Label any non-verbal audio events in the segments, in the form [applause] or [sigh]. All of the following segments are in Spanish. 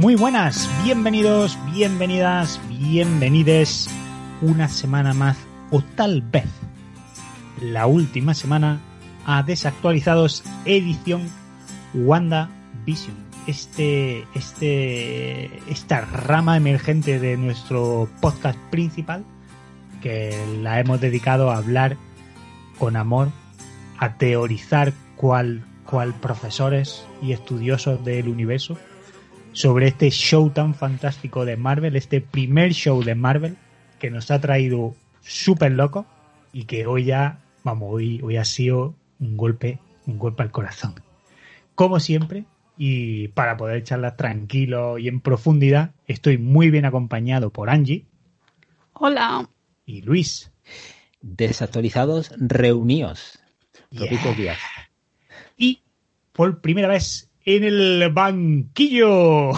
Muy buenas, bienvenidos, bienvenidas, bienvenides una semana más o tal vez la última semana a Desactualizados edición Wanda Vision. Este, este, esta rama emergente de nuestro podcast principal que la hemos dedicado a hablar con amor, a teorizar cual, cual profesores y estudiosos del universo sobre este show tan fantástico de Marvel, este primer show de Marvel que nos ha traído súper loco y que hoy ya, vamos, hoy, hoy ha sido un golpe, un golpe al corazón. Como siempre, y para poder charlar tranquilo y en profundidad, estoy muy bien acompañado por Angie Hola. y Luis. Desactualizados reunidos. Yeah. Díaz. Y por primera vez en el banquillo,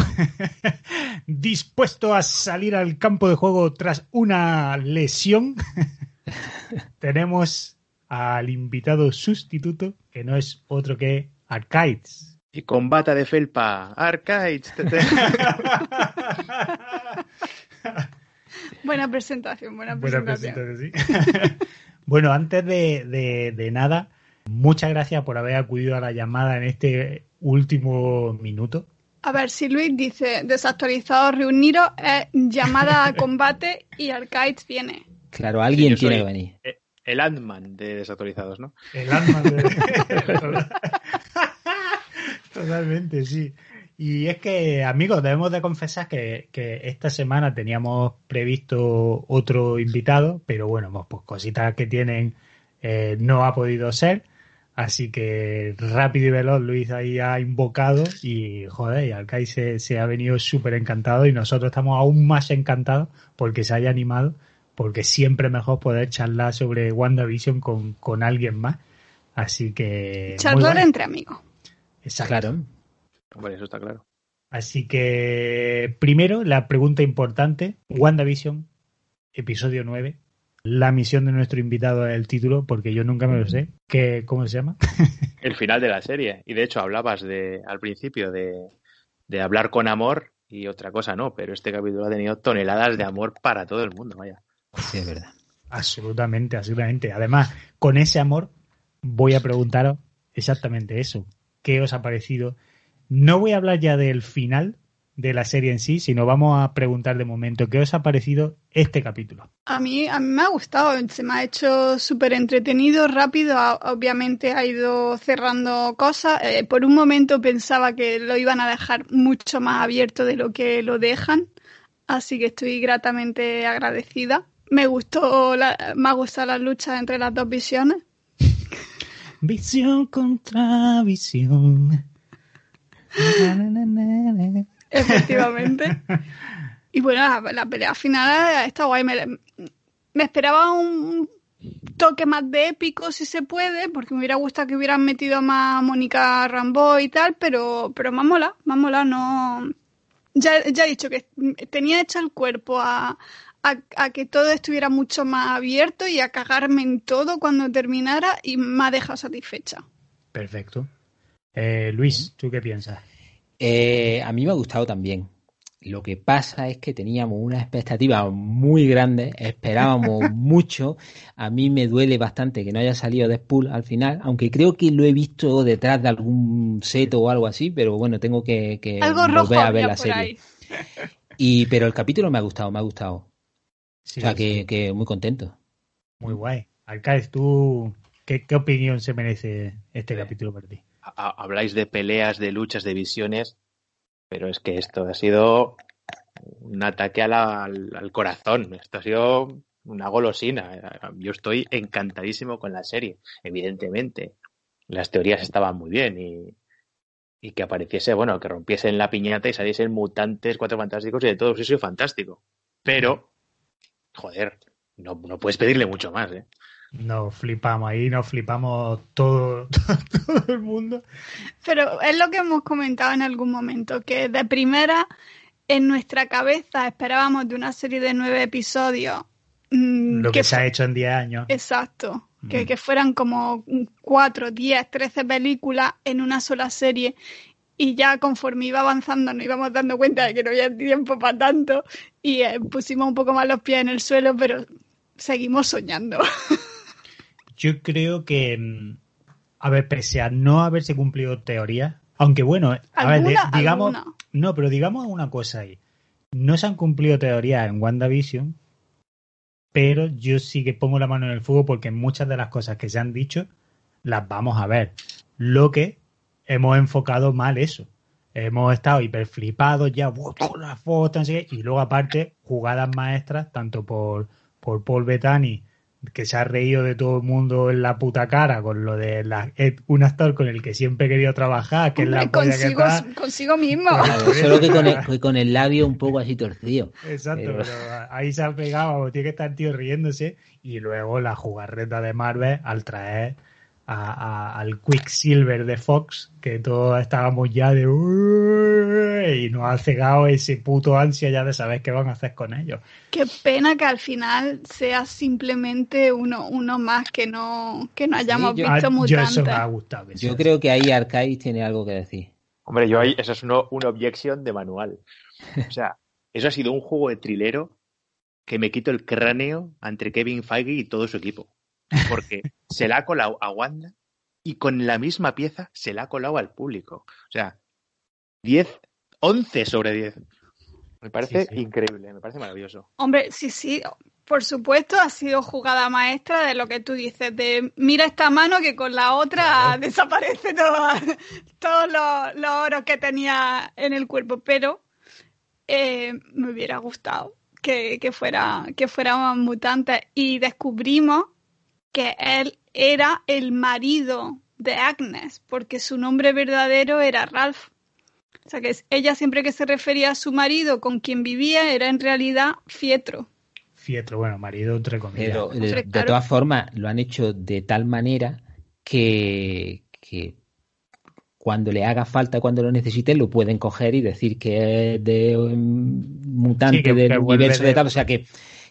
[laughs] dispuesto a salir al campo de juego tras una lesión, [laughs] tenemos al invitado sustituto, que no es otro que Arcades. Y con bata de felpa, Arcades. [laughs] Buena presentación, buena presentación. presentación, sí. bueno, antes de, de- de nada, muchas gracias por haber acudido a la llamada en este último minuto. A ver, si Luis dice desactualizado reuniros, es llamada a combate y Arcades viene. Claro, alguien tiene que venir. El Ant-Man de desactualizados, ¿no? El alma de... [laughs] Totalmente, sí. Y es que, amigos, debemos de confesar que, que esta semana teníamos previsto otro invitado, pero bueno, pues cositas que tienen eh, no ha podido ser. Así que rápido y veloz Luis ahí ha invocado y joder, y Alcai se, se ha venido súper encantado y nosotros estamos aún más encantados porque se haya animado, porque siempre es mejor poder charlar sobre WandaVision con, con alguien más. Así que... Charlar bueno. entre amigos. Exacto. Claro. Hombre, eso está claro. Así que primero la pregunta importante, WandaVision, episodio 9. La misión de nuestro invitado es el título, porque yo nunca me lo sé. ¿Qué, ¿Cómo se llama? [laughs] El final de la serie. Y de hecho hablabas de al principio de, de hablar con amor y otra cosa no, pero este capítulo ha tenido toneladas de amor para todo el mundo, vaya. Sí, es verdad. Absolutamente, absolutamente. Además, con ese amor voy a preguntaros exactamente eso. ¿Qué os ha parecido? No voy a hablar ya del final de la serie en sí, sino vamos a preguntar de momento qué os ha parecido este capítulo. A mí, a mí me ha gustado, se me ha hecho súper entretenido, rápido, obviamente ha ido cerrando cosas. Eh, por un momento pensaba que lo iban a dejar mucho más abierto de lo que lo dejan, así que estoy gratamente agradecida. Me gustó, la, me ha gustado la lucha entre las dos visiones. [laughs] Visión contra visión. Na, na, na, na, na. Efectivamente. [laughs] Y bueno, la, la pelea final está guay. Me, me esperaba un toque más de épico, si se puede, porque me hubiera gustado que hubieran metido más a Mónica Rambo y tal, pero, pero más mola, más mola, no. Ya, ya he dicho que tenía hecho el cuerpo a, a, a que todo estuviera mucho más abierto y a cagarme en todo cuando terminara y me ha dejado satisfecha. Perfecto. Eh, Luis, ¿tú qué piensas? Eh, a mí me ha gustado también. Lo que pasa es que teníamos una expectativa muy grande, esperábamos [laughs] mucho. A mí me duele bastante que no haya salido Deadpool al final, aunque creo que lo he visto detrás de algún seto o algo así, pero bueno, tengo que, que Algo rojo volver a ver la serie. Y, pero el capítulo me ha gustado, me ha gustado. Sí, o sea, sí, que, que muy contento. Muy guay. Alcaez, ¿tú qué, qué opinión se merece este Eh, capítulo para ti? Ha- Habláis de peleas, de luchas, de visiones, pero es que esto ha sido un ataque al, al corazón. Esto ha sido una golosina. Yo estoy encantadísimo con la serie, evidentemente. Las teorías estaban muy bien y, que apareciese, bueno, que rompiesen la piñata y saliesen mutantes, cuatro fantásticos y de todo eso fantástico. Pero, joder, no, no puedes pedirle mucho más, ¿eh? Nos flipamos ahí, nos flipamos todo, [laughs] todo el mundo. Pero es lo que hemos comentado en algún momento, que de primera en nuestra cabeza esperábamos de una serie de nueve episodios. mm, Lo que, que se ha hecho en 10 años. Exacto. Que, Mm. que fueran como 4, 10, 13 películas en una sola serie. Y ya conforme iba avanzando nos íbamos dando cuenta de que no había tiempo para tanto y eh, pusimos un poco más los pies en el suelo, pero seguimos soñando. [laughs] Yo creo que, mm, a ver, pese a no haberse cumplido teoría, aunque bueno, a ver, digamos, ¿Alguna? no, pero digamos una cosa ahí. No se han cumplido teorías en WandaVision, pero yo sí que pongo la mano en el fuego porque muchas de las cosas que se han dicho las vamos a ver. Lo que hemos enfocado mal eso. Hemos estado hiper flipados ya, ¡buah, todas las fotos, no sé qué", y luego aparte jugadas maestras, tanto por, por Paul Bettany, que se ha reído de todo el mundo en la puta cara con lo de la, un actor con el que siempre he querido trabajar, que es la Hombre, polla que consigo, tal. consigo mismo. Claro, solo que con el, que con el labio un poco así torcido. Exacto, Pero- pero ahí se ha pegado, tiene que estar el tío riéndose. Y luego la jugarreta de Marvel al traer a- a- al Quicksilver de Fox, que todos estábamos ya de y nos ha cegado ese puto ansia ya de saber qué van a hacer con ellos. Qué pena que al final sea simplemente uno, uno más que no, que no hayamos yo- Ah, visto yo mutantes. eso me ha gustado. que Yo creo que ahí Arcais tiene algo que decir. Hombre, yo ahí, eso es uno, una objection de manual. O sea, [laughs] eso ha sido un juego de trilero que me quito el cráneo entre Kevin Feige y todo su equipo. Porque se la ha colado a Wanda y con la misma pieza se la ha colado al público. O sea, 10, 11 sobre 10. Me parece Sí, sí. increíble, me parece maravilloso. Hombre, sí, sí, por supuesto, ha sido jugada maestra de lo que tú dices, de mira esta mano que con la otra Claro. desaparece todo- todos los, los oros que tenía en el cuerpo, pero eh, me hubiera gustado que, que fuera que fueran mutantes y descubrimos que él era el marido de Agnes, porque su nombre verdadero era Ralph. O sea que es- ella siempre que se refería a su marido con quien vivía era en realidad Fietro. Fietro, bueno, marido entre comillas. Pero de, todas formas lo han hecho de tal manera que, que cuando le haga falta, cuando lo necesiten, lo pueden coger y decir que es de un mutante Sí, que- del que universo de- de tal. O sea, que,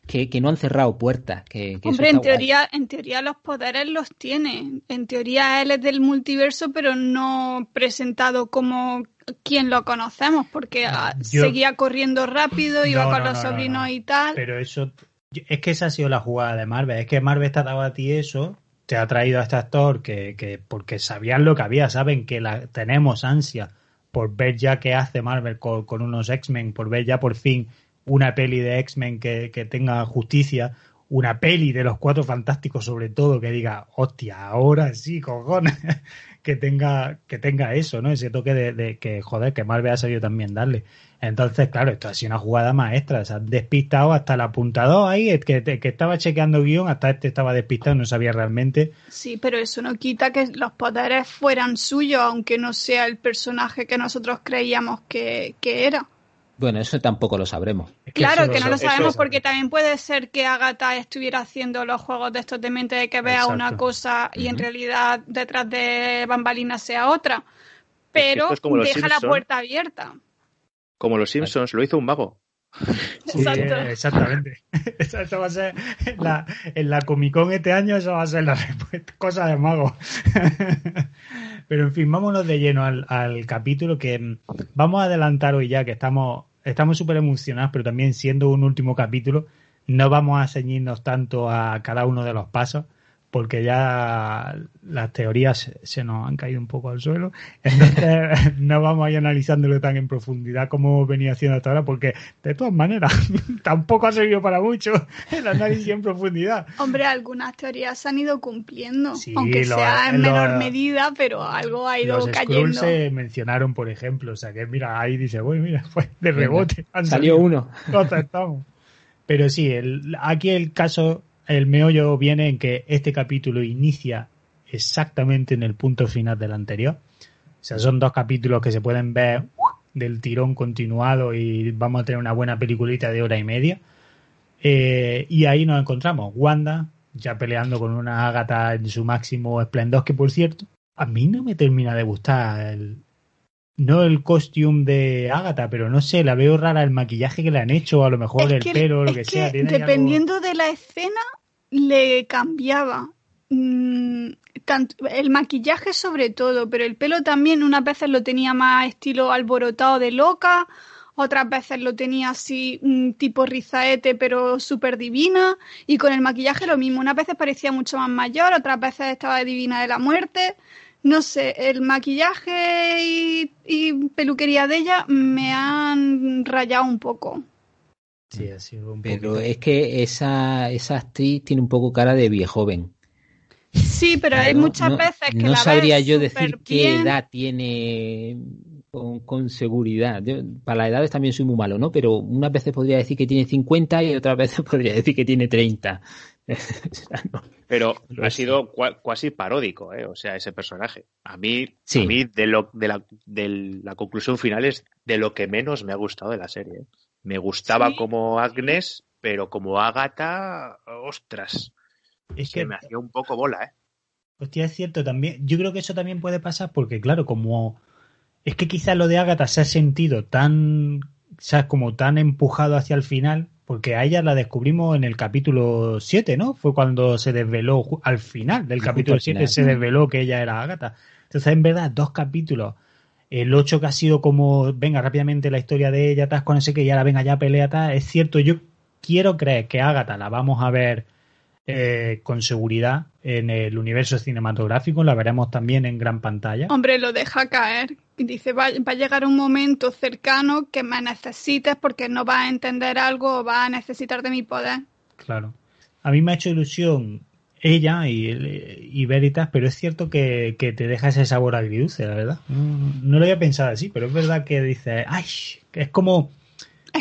que, que no han cerrado puertas. Que, Hombre, en guay. teoría, en teoría los poderes los tiene. En teoría él es del multiverso, pero no presentado como quien lo conocemos, porque ah, Yo- seguía corriendo rápido, iba No, con no, los no, no, sobrinos no. y tal. Pero eso, es que esa ha sido la jugada de Marvel. Es que Marvel te ha dado a ti eso, te ha traído a este actor que, que porque sabían lo que había, saben que la, tenemos ansia por ver ya qué hace Marvel con, con unos X-Men, por ver ya por fin una peli de X-Men que, que tenga justicia, una peli de los cuatro fantásticos sobre todo, que diga, hostia, ahora sí, cojones, [laughs] que tenga, que tenga eso, ¿no? Ese toque de, de que, joder, que Marvel ha sabido también darle. Entonces, claro, esto ha sido una jugada maestra. Se han despistado hasta el apuntador ahí, que, que estaba chequeando guion, hasta este estaba despistado, no sabía realmente. Sí, pero eso no quita que los poderes fueran suyos, aunque no sea el personaje que nosotros creíamos que, que era. Bueno, eso tampoco lo sabremos. Es Claro eso- que no lo eso- sabemos eso- porque también puede ser que Agatha estuviera haciendo los juegos de estos de mente de que vea Exacto. una cosa y en realidad detrás de bambalinas sea otra. Pero es como deja la puerta abierta. Como los Simpsons, lo hizo un mago. [laughs] Sí, exactamente. [laughs] Esa, esa va a ser la, en la Comic Con este año, esa va a ser la respuesta, cosa de mago. [laughs] Pero en fin, vámonos de lleno al, al capítulo que mm, vamos a adelantar hoy ya que estamos estamos súper emocionados, pero también siendo un último capítulo, no vamos a ceñirnos tanto a cada uno de los pasos, porque ya las teorías se- se nos han caído un poco al suelo. Entonces [laughs] no vamos a ir analizándolo tan en profundidad como venido haciendo hasta ahora, porque de todas maneras [laughs] tampoco ha servido para mucho el análisis en profundidad. Hombre, algunas teorías se han ido cumpliendo, Sí, aunque lo- sea en lo- menor medida, pero algo ha ido Los cayendo. se mencionaron, por ejemplo, o sea que mira, ahí dice, bueno, mira, fue de rebote. han Salió salido. uno. Lo aceptamos. Pero sí, el, aquí el caso, el meollo viene en que este capítulo inicia exactamente en el punto final del anterior. O sea, son dos capítulos que se pueden ver del tirón continuado y vamos a tener una buena peliculita de hora y media. Eh, y ahí nos encontramos Wanda ya peleando con una Agatha en su máximo esplendor, que por cierto, a mí no me termina de gustar el, no el costume de Agatha, pero no sé, la veo rara el maquillaje que le han hecho, a lo mejor Es el que- pelo, lo es que, sea. tiene ahí algo- dependiendo de la escena, le cambiaba. Mm, tanto, el maquillaje sobre todo, pero el pelo también unas veces lo tenía más estilo alborotado de loca, otras veces lo tenía así mm, tipo rizaete pero súper divina y con el maquillaje lo mismo, unas veces parecía mucho más mayor, otras veces estaba divina de la muerte. No sé, el maquillaje y peluquería de ella me han rayado un poco. Sí, ha sido un Pero poquito- es que esa, esa actriz tiene un poco cara de viejoven. Sí, pero hay muchas no- veces que no la sabría ves yo decir qué edad tiene con, con seguridad. Yo, para las edades también soy muy malo, ¿no? Pero unas veces podría decir que tiene 50 y otras veces [laughs] podría decir que tiene 30. [laughs] O sea, no. Pero ha sido casi paródico, ¿eh? O sea, ese personaje. A mí, Sí. a mí de, lo, de, la, de la conclusión final es de lo que menos me ha gustado de la serie. ¿eh? Me gustaba Sí. como Agnes, pero como Agatha, ostras, es que que me hacía un poco bola, ¿eh? Hostia, es cierto también. Yo creo que eso también puede pasar porque, claro, como es que quizás lo de Agatha se ha sentido tan, ¿sabes? Como tan empujado hacia el final, porque a ella la descubrimos en el capítulo 7, ¿no? Fue cuando se desveló al final del capítulo al 7 final. se desveló que ella era Agatha. Entonces, en verdad, dos capítulos. El 8 que ha sido como, venga, rápidamente la historia de ella, tal, con ese que ya la venga ya pelea, tal. Es cierto, yo quiero creer que Agatha la vamos a ver eh, con seguridad en el universo cinematográfico, la veremos también en gran pantalla. Hombre, lo deja caer. Y dice, va, va a llegar un momento cercano que me necesites porque no vas a entender algo o vas a necesitar de mi poder. Claro. A mí me ha hecho ilusión ella y, y Veritas, pero es cierto que, que te deja ese sabor agridulce, la verdad. No lo había pensado así, pero es verdad que dice, ay, que es como...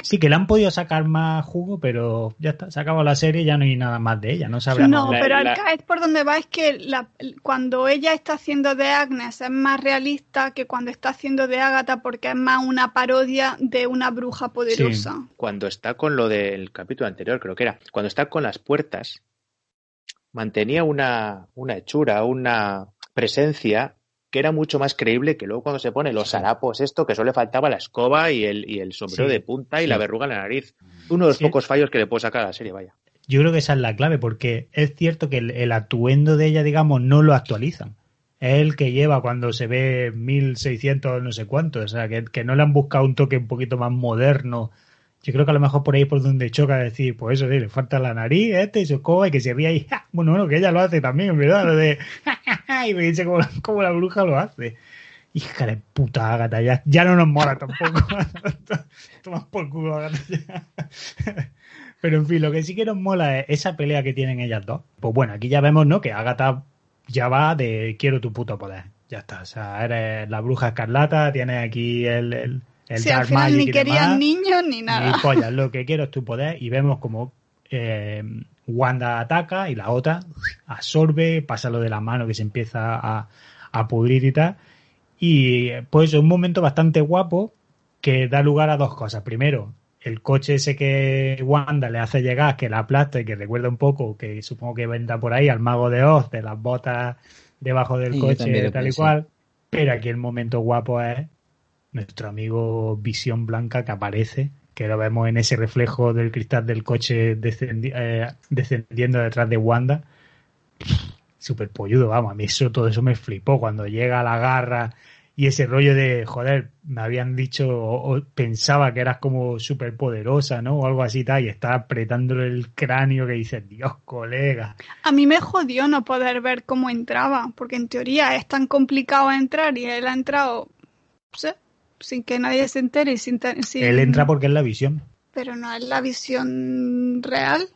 Sí, que le han podido sacar más jugo, pero ya está, se ha acabado la serie, ya no hay nada más de ella, no sabremos. No, pero al la- caer por donde va es que la- cuando ella está haciendo de Agnes es más realista que cuando está haciendo de Agatha porque es más una parodia de una bruja poderosa. Cuando está con lo del capítulo anterior, creo que era, cuando está con las puertas, mantenía una, una hechura, una presencia que era mucho más creíble que luego cuando se pone los harapos, esto, que solo le faltaba la escoba y el, y el sombrero Sí, de punta y sí. la verruga en la nariz. Uno de los Sí. pocos fallos que le puedo sacar a la serie, vaya. Yo creo que esa es la clave, porque es cierto que el, el atuendo de ella, digamos, no lo actualizan. Es el que lleva cuando se ve 1600 no sé cuánto, o sea, que, que no le han buscado un toque un poquito más moderno. Yo creo que a lo mejor por ahí por donde choca decir, pues eso, le falta la nariz, este escoba y que se ría ahí. ¡ja! Bueno, bueno, que ella lo hace también, verdad, lo de y me dice como, la bruja lo hace. Hija de puta, Agatha, ya, ya no nos mola tampoco. [laughs] Tomas por culo, Agatha. Pero en fin, lo que sí que nos mola es esa pelea que tienen ellas dos. Pues bueno, aquí ya vemos, ¿no? Que Agatha ya va de quiero tu puto poder. Ya está. O sea, eres la bruja escarlata, tienes aquí el, el al final Magic ni y querían niños ni nada. Y pollas, [laughs] lo que quiero es tu poder. Y vemos como eh, Wanda ataca y la otra absorbe, pasa lo de la mano que se empieza a, a pudrir y tal. Y pues es un momento bastante guapo que da lugar a dos cosas. Primero, el coche ese que Wanda le hace llegar, que la aplasta y que recuerda un poco, que supongo que venda por ahí al mago de Oz, de las botas debajo del Sí, también coche, tal y cual. Pero aquí el momento guapo es nuestro amigo Visión Blanca que aparece, que lo vemos en ese reflejo del cristal del coche eh, descendiendo detrás de Wanda. Súper polludo, vamos, a mí eso, todo eso me flipó cuando llega a la garra y ese rollo de, joder, me habían dicho o, pensaba que eras como súper poderosa, ¿no? O algo así tal, y está apretándole el cráneo que dices, Dios, colega. A mí me jodió no poder ver cómo entraba, porque en teoría es tan complicado entrar y él ha entrado sé, sin que nadie se entere. y Sin, sin- Él entra porque es la visión. Pero no es la visión real.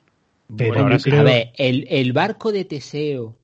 Pero Bueno, ahora yo sí. creo- A ver, el, el barco de Teseo,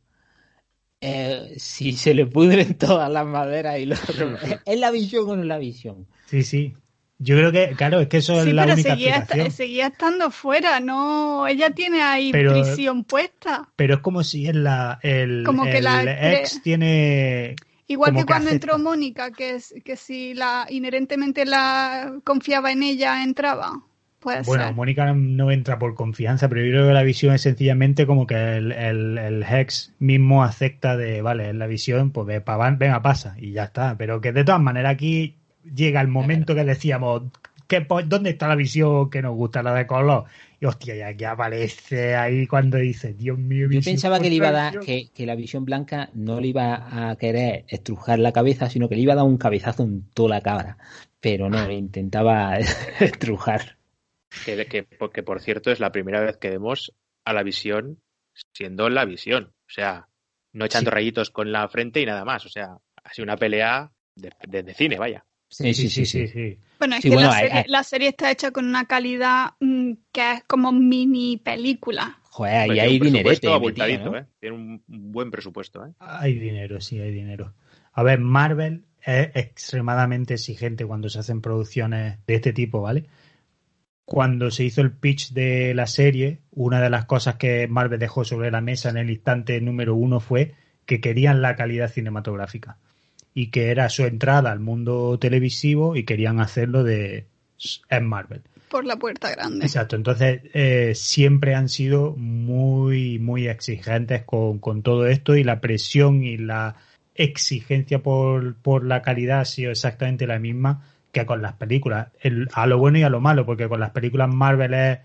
eh, si se le pudren todas las maderas y los... [laughs] ¿Es la visión o no es la visión? Sí, sí. Yo creo que, claro, es que eso sí, es la pero única seguía, esta- seguía estando fuera, no. Ella tiene ahí Pero- prisión puesta. Pero es como si el, la, el, Como que el la ex tiene Igual que cuando acepta. entró Mónica, que, es, que si la inherentemente la confiaba en ella, entraba. Puede Bueno, ser. Mónica no entra por confianza, pero yo creo que la visión es sencillamente como que el, el, el Hex mismo acepta de, vale, es la visión, pues ve, pa- venga, pasa, y ya está. Pero que de todas maneras aquí llega el momento que decíamos, ¿qué, ¿dónde está la visión que nos gusta, la de color? Y hostia, ya que aparece ahí cuando dice, Dios mío, Yo pensaba que le iba a dar, contrario". que, que la visión blanca no le iba a querer estrujar la cabeza, sino que le iba a dar un cabezazo en toda la cabra. Pero no, le intentaba [laughs] estrujar. Que, que, que, por cierto es la primera vez que vemos a la visión siendo la visión. O sea, no echando Sí. rayitos con la frente y nada más. O sea, ha sido una pelea de, de- de cine, vaya. Sí, sí, sí, sí. sí. Bueno, es Sí, que bueno, la, hay- serie, hay- la serie está hecha con una calidad mm, que es como mini película. Joder, ahí hay dinerete. abultadito, ¿no? ¿eh? Tiene un, un buen presupuesto, ¿eh? Hay dinero, sí, hay dinero. A ver, Marvel es extremadamente exigente cuando se hacen producciones de este tipo, ¿vale? Cuando se hizo el pitch de la serie, una de las cosas que Marvel dejó sobre la mesa en el instante número uno fue que querían la calidad cinematográfica y que era su entrada al mundo televisivo y querían hacerlo de en Marvel. Por la puerta grande. Exacto, entonces eh, siempre han sido muy, muy exigentes con, con todo esto y la presión y la exigencia por, por la calidad ha sido exactamente la misma que con las películas, El- a lo bueno y a lo malo, porque con las películas Marvel es,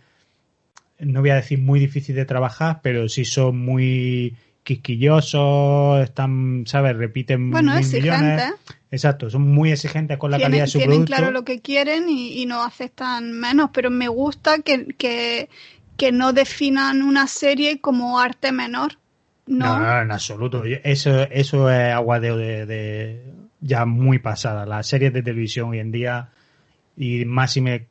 no voy a decir muy difícil de trabajar, pero sí son muy quisquillosos, están, ¿sabes? Repiten Bueno, mil exigente. millones. Exacto, son muy exigentes con la tienen, calidad de su tienen producto. claro lo que quieren y, y no aceptan menos, pero me gusta que, que, que no definan una serie como arte menor. No, No, no, en absoluto. Eso, eso es agua de, de- de- ya muy pasada. Las series de televisión hoy en día, y más si me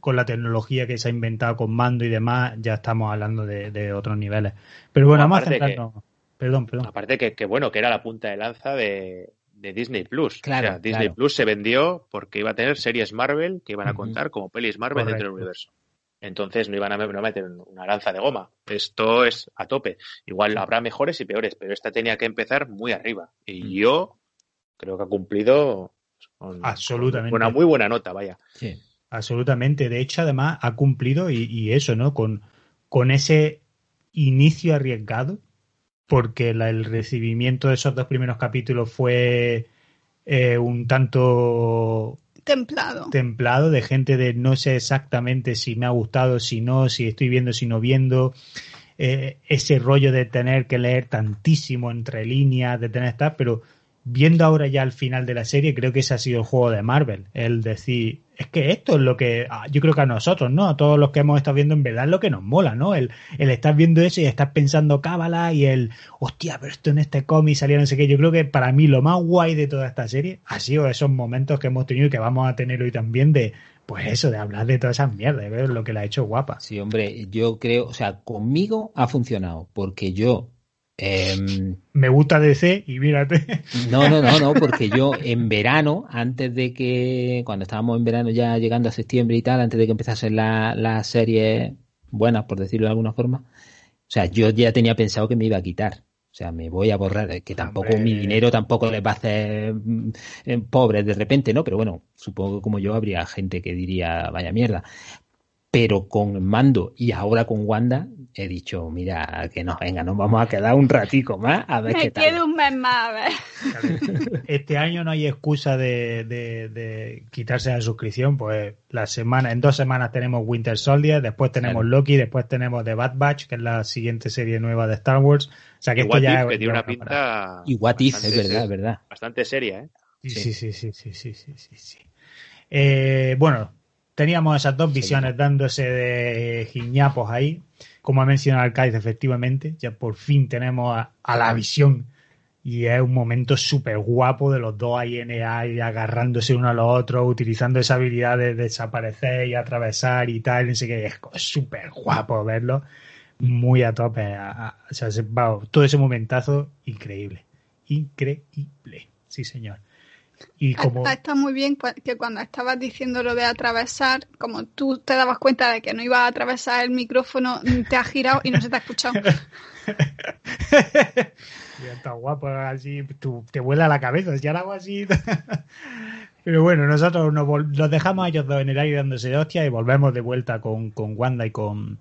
con la tecnología que se ha inventado con mando y demás, ya estamos hablando de, de otros niveles. Pero bueno, No, vamos a que- centrarnos. Perdón, perdón. Aparte que, que bueno, que era la punta de lanza de, de Disney Plus. Claro, o sea, Disney claro. Plus se vendió porque iba a tener series Marvel que iban a contar como pelis Marvel dentro del universo. Entonces no iban a, meter una lanza de goma. Esto es a tope. Igual habrá mejores y peores, pero esta tenía que empezar muy arriba. Y Mm. yo creo que ha cumplido con, Absolutamente. con una muy buena nota, vaya. Sí. Absolutamente. De hecho, además, ha cumplido y, y eso, ¿no? Con, con ese inicio arriesgado, porque la- el recibimiento de esos dos primeros capítulos fue eh, un tanto templado. templado de gente de no sé exactamente si me ha gustado, si no, si estoy viendo, si no viendo. Eh, ese rollo de tener que leer tantísimo entre líneas, de tener estar, pero viendo ahora ya al final de la serie, creo que ese ha sido el juego de Marvel. El decir, es que esto es lo que ah, yo creo que a nosotros, ¿no? A todos los que hemos estado viendo, en verdad es lo que nos mola, ¿no? El, el estar viendo eso y estar pensando cábala y el, hostia, pero esto en este cómic salía no sé qué. Yo creo que para mí lo más guay de toda esta serie ha sido esos momentos que hemos tenido y que vamos a tener hoy también de, pues eso, de hablar de todas esas mierdas, de lo que la ha hecho guapa. Sí, hombre, yo creo, o sea, conmigo ha funcionado, porque yo em, Me gusta DC y mírate. No, no, no, no, porque yo en verano, antes de que, cuando estábamos en verano ya llegando a septiembre y tal, antes de que empezasen las la series buenas, por decirlo de alguna forma, o sea, yo ya tenía pensado que me iba a quitar. O sea, me voy a borrar, eh, que tampoco Hombre. mi dinero tampoco les va a hacer mm, eh, pobres de repente, ¿no? Pero bueno, supongo que como yo habría gente que diría, vaya mierda. Pero con Mando y ahora con Wanda he dicho, mira, que nos venga, nos vamos a quedar un ratico más a ver Me qué tal. quedo un mes más, a ver. Este año no hay excusa de, de- de quitarse la suscripción, pues la semana, en dos semanas tenemos Winter Soldier, después tenemos Claro. Loki, después tenemos The Bad Batch, que es la siguiente serie nueva de Star Wars. O sea que Y esto ya If, es- que tiene una para- pinta Y What If, es verdad, es verdad. bastante seria, ¿eh? Sí, Sí. sí, sí, sí, sí, sí, sí, sí, sí. Eh, bueno, teníamos esas dos visiones dándose de giñapos ahí. Como ha mencionado Alcáiz, efectivamente, ya por fin tenemos a, a la visión. Y es un momento súper guapo de los dos el aire, agarrándose uno a los otros, utilizando esa habilidad de desaparecer y atravesar y tal, no sé qué, es súper guapo verlo, muy a tope, a- a- o sea, se- vamos, todo ese momentazo, increíble, increíble, sí señor. Y como... Está muy bien que cuando estabas diciendo lo de atravesar, como tú te dabas cuenta de que no iba a atravesar el micrófono, te has girado y no se te ha escuchado. [laughs] Ya está guapo, así tú- te vuela la cabeza, si ahora hago así. [laughs] Pero bueno, nosotros nos, los dejamos a ellos dos en el aire dándose de hostia y volvemos de vuelta con, con Wanda y con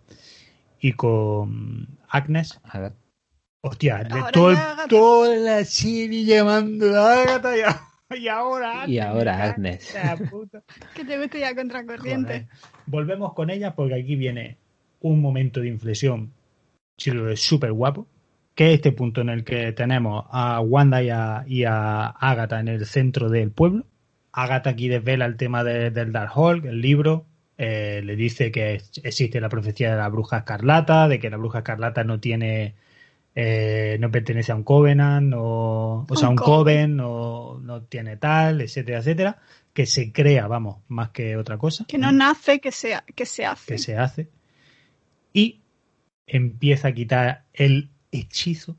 y con Agnes. A ver. Hostia, de todo toda la serie llamando a Agatha y, [laughs] y ahora Y ahora [laughs] Agnes. que te gusta ya contracorriente. Volvemos con ellas porque aquí viene un momento de inflexión chulo, súper guapo, que es este punto en el que tenemos a Wanda y a, y a Agatha en el centro del pueblo. Agatha aquí desvela el tema de- del Darkhold, el libro, eh, le dice que existe la profecía de la bruja escarlata, de que la bruja escarlata no tiene, eh, no pertenece a un covenant, o, o sea, Un un coven. coven, no, no tiene tal, etcétera, etcétera, que se crea, vamos, más que otra cosa Que no nace, que se, que se hace. que se hace y empieza a quitar el hechizo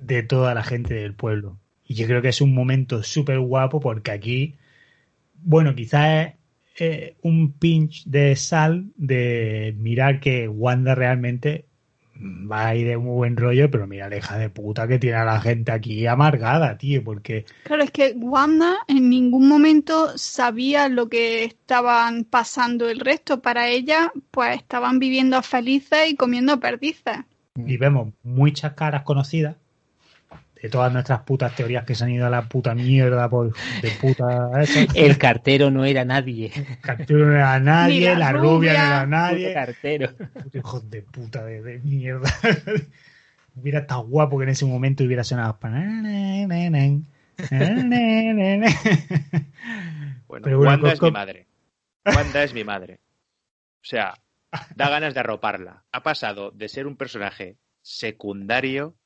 de toda la gente del pueblo. Y yo creo que es un momento súper guapo porque aquí, bueno, quizás es eh, un pinch de sal de mirar que Wanda realmente va a ir de muy buen rollo, pero mira la hija de puta que tiene a la gente aquí amargada, tío, porque Claro, es que Wanda en ningún momento sabía lo que estaban pasando el resto. Para ella, pues estaban viviendo felices y comiendo perdices. y vemos muchas caras conocidas de todas nuestras putas teorías que se han ido a la puta mierda por de puta esa. [laughs] El cartero no era nadie. Cartero no era nadie, la la, rubia, rubia. no era Puto nadie. cartero. Puto hijos de puta de, de mierda. [laughs] hubiera estado guapo que en ese momento hubiera sonado. Bueno, Pero bueno, Wanda es mi madre. Wanda es mi madre. O sea, da ganas de arroparla. Ha pasado de ser un personaje secundario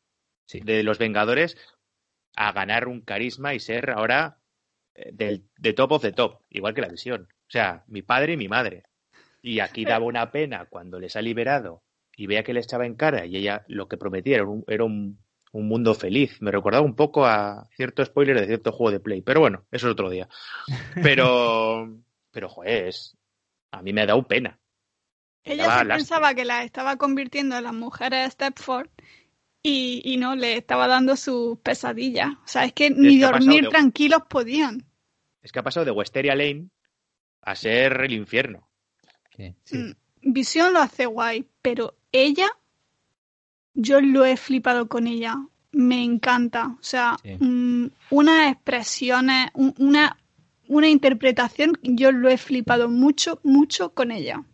Sí. de los Vengadores a ganar un carisma y ser ahora eh, del, de top of the top, igual que la visión. O sea, mi padre y mi madre. Y aquí daba una pena cuando les ha liberado y vea que le echaba en cara y ella lo que prometía era un, era un, un mundo feliz. Me recordaba un poco a cierto spoiler de cierto juego de Play, pero bueno, eso es otro día. [laughs] Pero, pero joder, es- a mí me ha dado pena. Ella se pensaba que las estaba convirtiendo en las mujeres de Stepford y, y no, le estaba dando sus pesadillas. O sea, es que ni que dormir de- tranquilos podían. Es que ha pasado de Westeria Lane a ser el infierno. Sí. Sí. Mm, Visión lo hace guay, pero ella, yo lo he flipado con ella. Me encanta. O sea, Sí. unas expresiones, un- una, una interpretación, yo lo he flipado mucho, mucho con ella.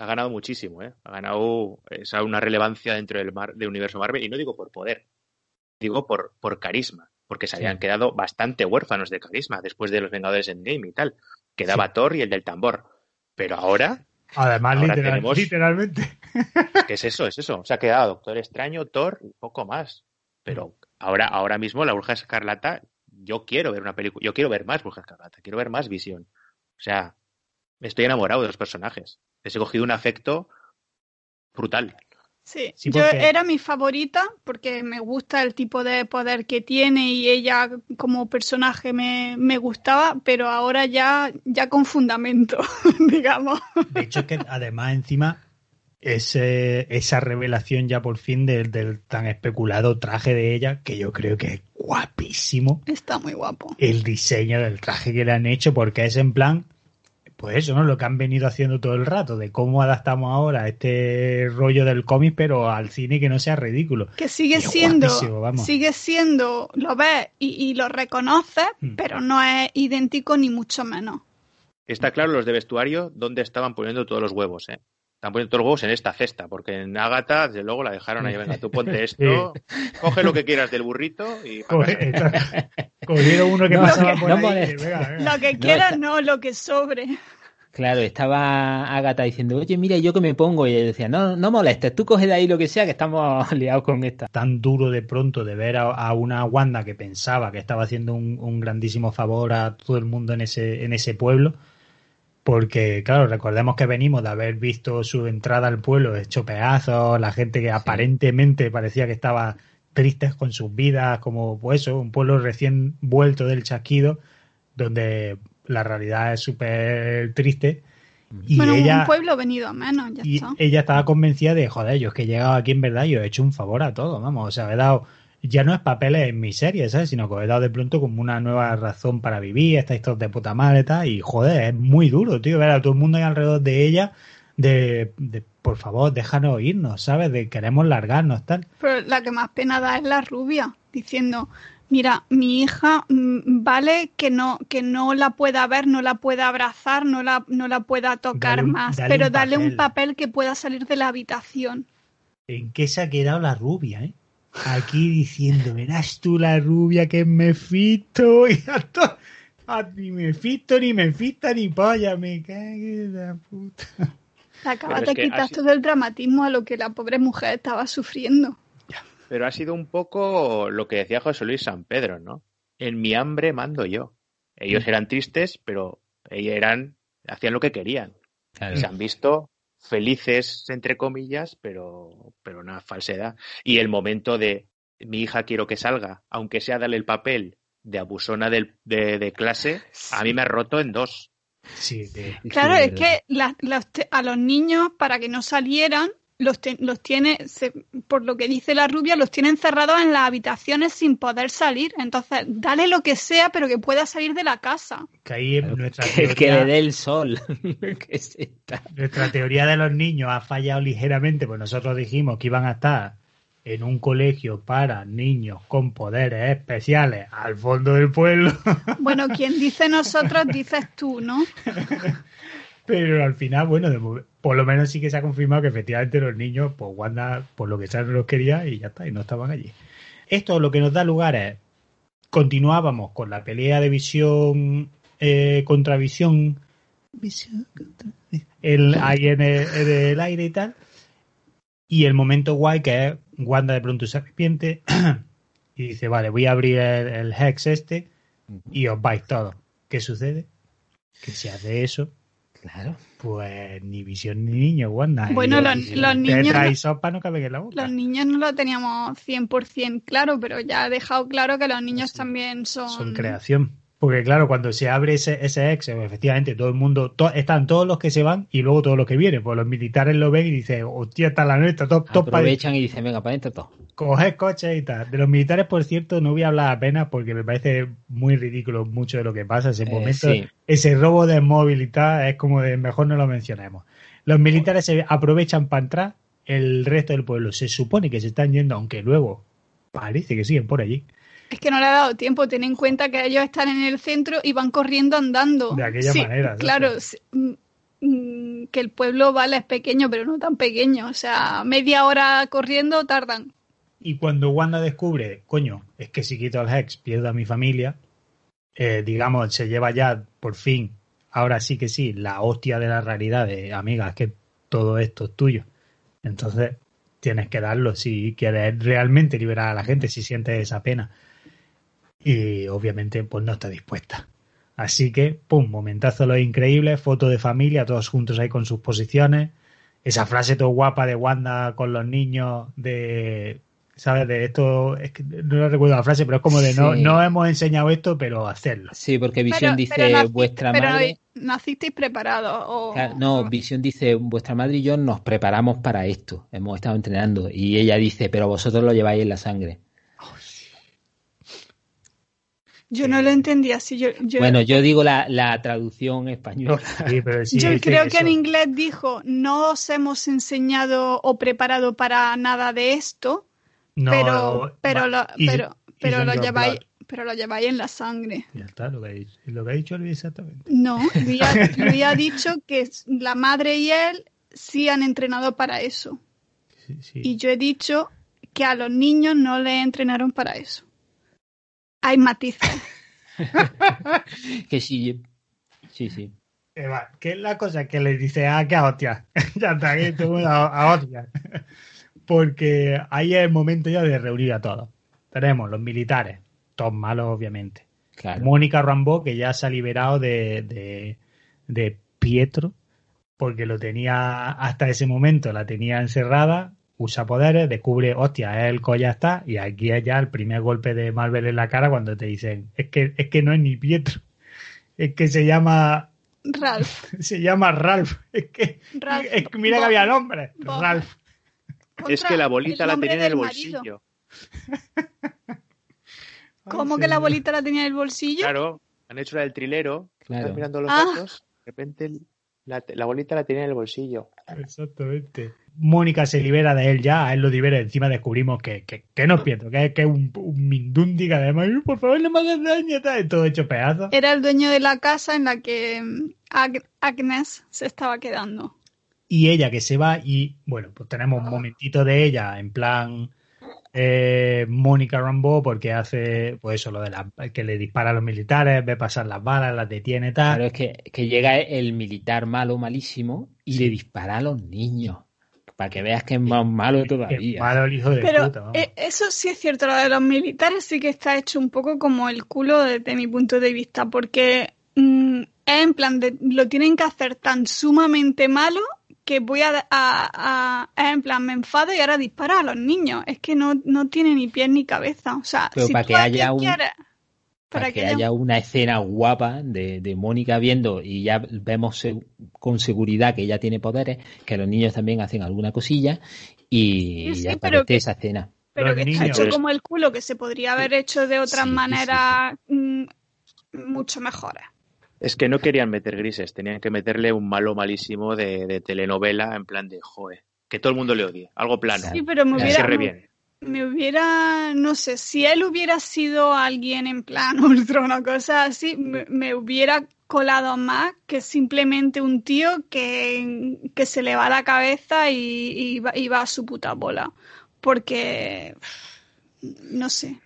Ha ganado muchísimo, ¿eh? Ha ganado esa una relevancia dentro del, mar, del universo Marvel. Y no digo por poder, digo por, por carisma. Porque se Sí. habían quedado bastante huérfanos de carisma después de los Vengadores Endgame y tal. Quedaba Thor y el del tambor. Pero ahora, Además, Ahora literal- tenemos- literalmente. [laughs] ¿qué es eso? Es eso. Se ha quedado Doctor Extraño, Thor y poco más. Pero ahora, ahora mismo la Bruja Escarlata, yo quiero ver una película, yo quiero ver más Bruja Escarlata, quiero ver más visión. O sea, estoy enamorado de los personajes. Les he cogido un afecto brutal. Sí, Sí, yo porque- era mi favorita porque me gusta el tipo de poder que tiene y ella como personaje me, me gustaba, pero ahora ya, ya con fundamento, [laughs] digamos. De hecho, es que además, encima, ese, esa revelación ya por fin del, del tan especulado traje de ella, que yo creo que es guapísimo Está muy guapo. el diseño del traje que le han hecho, porque es en plan, pues eso, ¿no? Lo que han venido haciendo todo el rato, de cómo adaptamos ahora este rollo del cómic, pero al cine que no sea ridículo. Que sigue Qué siendo, vamos. sigue siendo, lo ves y, y lo reconoces, Mm. pero no es idéntico ni mucho menos. Está claro los de vestuario dónde estaban poniendo todos los huevos, ¿eh? Están poniendo todos los huevos en esta cesta, porque en Ágata, desde luego, la dejaron ahí, venga, tú ponte [laughs] esto, coge lo que quieras del burrito y. [laughs] Cogieron uno que No, pasaba no por ahí. molestes. venga, venga. Lo que quieras, no, lo que sobre. Claro, estaba Agatha diciendo, oye, mira, ¿y ¿yo que me pongo? Y ella decía, no, no molestes, tú coge de ahí lo que sea, que estamos [laughs] liados con esta. tan duro de pronto de ver a, a una Wanda que pensaba que estaba haciendo un, un grandísimo favor a todo el mundo en ese, en ese pueblo. Porque, claro, recordemos que venimos de haber visto su entrada al pueblo hecho pedazos, la gente que aparentemente parecía que estaba tristes con sus vidas, como pues eso, un pueblo recién vuelto del chasquido, donde la realidad es súper triste. Y bueno, ella, un pueblo venido a menos, ya y está. ella estaba convencida de, joder, yo es que he llegado aquí en verdad y os he hecho un favor a todos, vamos, o sea, he dado, ya no es papeles en mi serie, ¿sabes? Sino que os he dado de pronto como una nueva razón para vivir, estáis todos de puta madre y tal, y joder, es muy duro, tío, ver a todo el mundo ahí alrededor de ella, de, de por favor, déjanos irnos, ¿sabes? De queremos largarnos, tal. Pero la que más pena da es la rubia, diciendo, mira, mi hija mm, vale que no, que no la pueda ver, no la pueda abrazar, no la, no la pueda tocar un- más, dale pero un dale un papel. papel que pueda salir de la habitación. ¿En qué se ha quedado la rubia, eh? Aquí diciendo, verás tú la rubia que es Mephisto [laughs] y a to- a ni Mephisto, ni ni polla, me cague en la puta. Acabas de quitar así- todo el dramatismo a lo que la pobre mujer estaba sufriendo. Pero ha sido un poco lo que decía José Luis San Pedro, ¿no? En mi hambre mando yo. Ellos eran tristes, pero ellos eran, hacían lo que querían. Claro. Y se han visto felices, entre comillas, pero, pero una falsedad. Y el momento de mi hija quiero que salga, aunque sea darle el papel de abusona del- de, de clase, a mí me ha roto en dos. Sí, de- Claro, Sí, es que la- a los niños, para que no salieran, los, te- los tiene, se- por lo que dice la rubia, los tiene encerrados en las habitaciones sin poder salir. Entonces, dale lo que sea, pero que pueda salir de la casa. que ahí nuestra Que, [laughs] que teoría, le dé el sol. [laughs] que nuestra teoría de los niños ha fallado ligeramente, pues nosotros dijimos que iban a estar en un colegio para niños con poderes especiales al fondo del pueblo, [laughs] Bueno, quien dice nosotros, dices tú, ¿no? pero al final, bueno, de mo- por lo menos sí que se ha confirmado que efectivamente los niños, pues Wanda, por lo que sea, no los quería y ya está, y no estaban allí. Esto lo que nos da lugar es, continuábamos con la pelea de visión eh, contra visión, visión contra el, ahí en el, en el aire y tal, y el momento guay que es Wanda de pronto se arrepiente [clears throat] y dice, vale, voy a abrir el, el Hex este y os vais todos. ¿Qué sucede? Que si hace eso, Claro. pues ni visión ni niño, Wanda. Bueno, los- los te niños no- sopa no cabe en la boca. Los niños no lo teníamos 100% claro, pero ya ha dejado claro que los niños también son... Son creación. Porque claro, cuando se abre ese, ese ex, efectivamente todo el mundo, to- están todos los que se van y luego todos los que vienen. Pues los militares lo ven y dicen, hostia, está la nuestra, top, top Aprovechan y dicen, venga, para adentro todo. coger coches y tal. De los militares, por cierto, no voy a hablar apenas porque me parece muy ridículo mucho de lo que pasa. Ese Eh, momento, sí. ese robo de móvil y tal, es como de mejor no lo mencionemos. Los militares se aprovechan para entrar, el resto del pueblo se supone que se están yendo, aunque luego parece que siguen por allí. Es que no le ha dado tiempo. Ten en cuenta que ellos están en el centro y van corriendo andando. De aquella Sí, manera. Claro, sí, mm, mm, que el pueblo vale es pequeño, pero no tan pequeño. O sea, media hora corriendo tardan. Y cuando Wanda descubre, coño, es que si quito el Hex pierdo a mi familia, eh, digamos, se lleva ya por fin, ahora sí que sí, la hostia de la realidad de, amiga, es que todo esto es tuyo. Entonces, tienes que darlo si quieres realmente liberar a la gente, si sientes esa pena. Y obviamente, pues no está dispuesta. Así que, pum, momentazo lo increíble, foto de familia, todos juntos ahí con sus posiciones. Esa frase todo guapa de Wanda con los niños de, ¿sabes? De esto, es que no lo recuerdo la frase, pero es como de no, Sí. no hemos enseñado esto, pero hacerlo. Sí, porque Visión Pero- dice, pero vuestra pero madre... nacisteis preparados. O... No, Visión dice, vuestra madre y yo nos preparamos para esto, hemos estado entrenando. Y ella dice, pero vosotros lo lleváis en la sangre. Yo no lo entendía así. Yo, yo, Bueno, yo digo la, la traducción española. Sí, pero sí, [laughs] yo creo que eso- en inglés dijo, no os hemos enseñado o preparado para nada de esto, no, pero, pero, va- lo, pero, y pero lo lleváis, pero lo lleváis en la sangre. Ya está, lo que ha dicho, lo que ha dicho Luis exactamente. No, Luis ha, [laughs] Luis ha dicho que la madre y él sí han entrenado para eso. Sí, sí. Y yo he dicho que a los niños no les entrenaron para eso. Hay matices. [laughs] que sí, sí, sí. Eva, ¿qué es la cosa que le dice ah, que a hostia? [laughs] ya está, el mundo a, a hostia. [laughs] Porque ahí es el momento ya de reunir a todos. Tenemos los militares, todos malos obviamente. Claro. Mónica Rambo, que ya se ha liberado de, de, de Pietro, porque lo tenía hasta ese momento, la tenía encerrada, usa poderes, descubre, hostia, el ya está, y aquí es ya el primer golpe de Marvel en la cara cuando te dicen, es que, es que no es ni Pietro. Es que se llama. Ralph. [laughs] Se llama Ralph. Es que. Ralph. es que mira que había nombre. Bo- Ralph. Es que la bolita la tenía en el bolsillo. [laughs] ¿Cómo que la bolita la tenía en el bolsillo? Claro, han hecho la del trilero. Claro. Estás mirando los Ah. datos. De repente el- la, la bolita la tenía en el bolsillo. Exactamente. Mónica se libera de él ya, a él lo libera. Encima descubrimos que, que, que no es Pietro, que es, que es un, un mindundi que además, "Ay, por favor, no me hagas daño, tal", todo hecho pedazos. Era el dueño de la casa en la que Ag- Agnes se estaba quedando. y ella que se va y bueno, pues tenemos un momentito de ella en plan eh, Mónica Rambo porque hace pues eso, lo de la, que le dispara a los militares, ve pasar las balas, las detiene tal. Claro, es que, que llega el militar malo, malísimo, y le dispara a los niños. Para que veas que es más malo todavía. malo el hijo de Pero puta, eh, eso sí es cierto, lo de los militares sí que está hecho un poco como el culo desde mi punto de vista, porque mm, es en plan de lo tienen que hacer tan sumamente malo que voy a, a- a- es en plan me enfado y ahora dispara a los niños. Es que no, no tiene ni pies ni cabeza. O sea, Pero si para tú que haya un- quieres- Para que haya una escena guapa de, de Mónica viendo y ya vemos se- con seguridad que ella tiene poderes, que los niños también hacen alguna cosilla y Sí, sí, ya aparece que- esa escena. pero que está hecho como el culo, que se podría haber hecho de otras Sí, sí, maneras mm, mucho mejores. Es que no querían meter grises, tenían que meterle un malo malísimo de, de telenovela en plan de joe. Que todo el mundo le odie. Algo plano. Sí, pero me que hubiera, bien. me hubiera, no sé, si él hubiera sido alguien en plan [laughs] Ultron o cosas así, me, me hubiera colado más que simplemente un tío que, que se le va la cabeza y, y va, y va a su puta bola. Porque, no sé,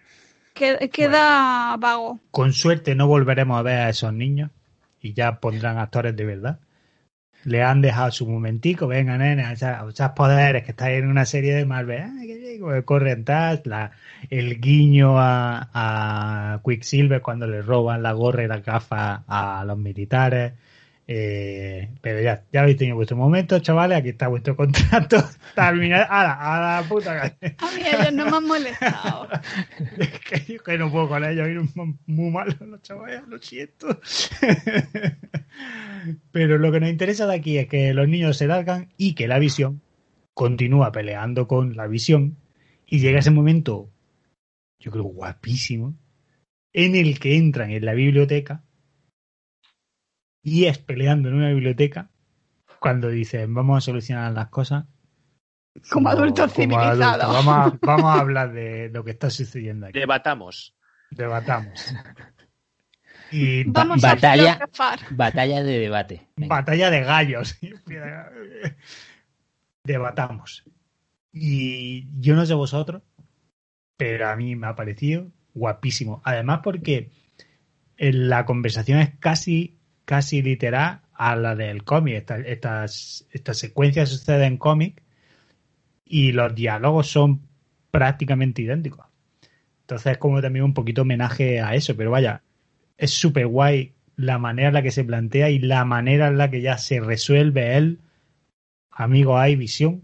que- queda vago. Con suerte no volveremos a ver a esos niños y ya pondrán actores de verdad. Le han dejado su momentico, venga, nena, esos poderes que estáis en una serie de Marvel, ay, que llego, corren tal, la- el guiño a, a Quicksilver cuando le roban la gorra y la gafa a los militares. Eh, pero ya, ya habéis tenido vuestro momento, chavales, aquí está vuestro contrato [laughs] terminado. A la, a la puta calle. A mí ellos no me han molestado. Es [laughs] que yo que no puedo con ellos, muy malos los chavales, lo siento. [laughs] Pero lo que nos interesa de aquí es que los niños se largan y que la visión continúa peleando con la visión y llega ese momento, yo creo guapísimo, en el que entran en la biblioteca y es peleando en una biblioteca cuando dicen vamos a solucionar las cosas Como adultos civilizados. Vamos, a, [laughs] vamos a hablar de lo que está sucediendo aquí. Debatamos. Debatamos. [laughs] Y ba- Vamos batalla. a. Batalla de debate. Venga. batalla de gallos. [laughs] Debatamos. Y yo no sé vosotros, pero a mí me ha parecido guapísimo. Además porque la conversación es casi, casi literal a la del cómic. Esta- Estas, estas secuencias suceden en cómic y los diálogos son prácticamente idénticos. Entonces es como también un poquito homenaje a eso, pero vaya, es súper guay la manera en la que se plantea y la manera en la que ya se resuelve él. Amigo, hay visión.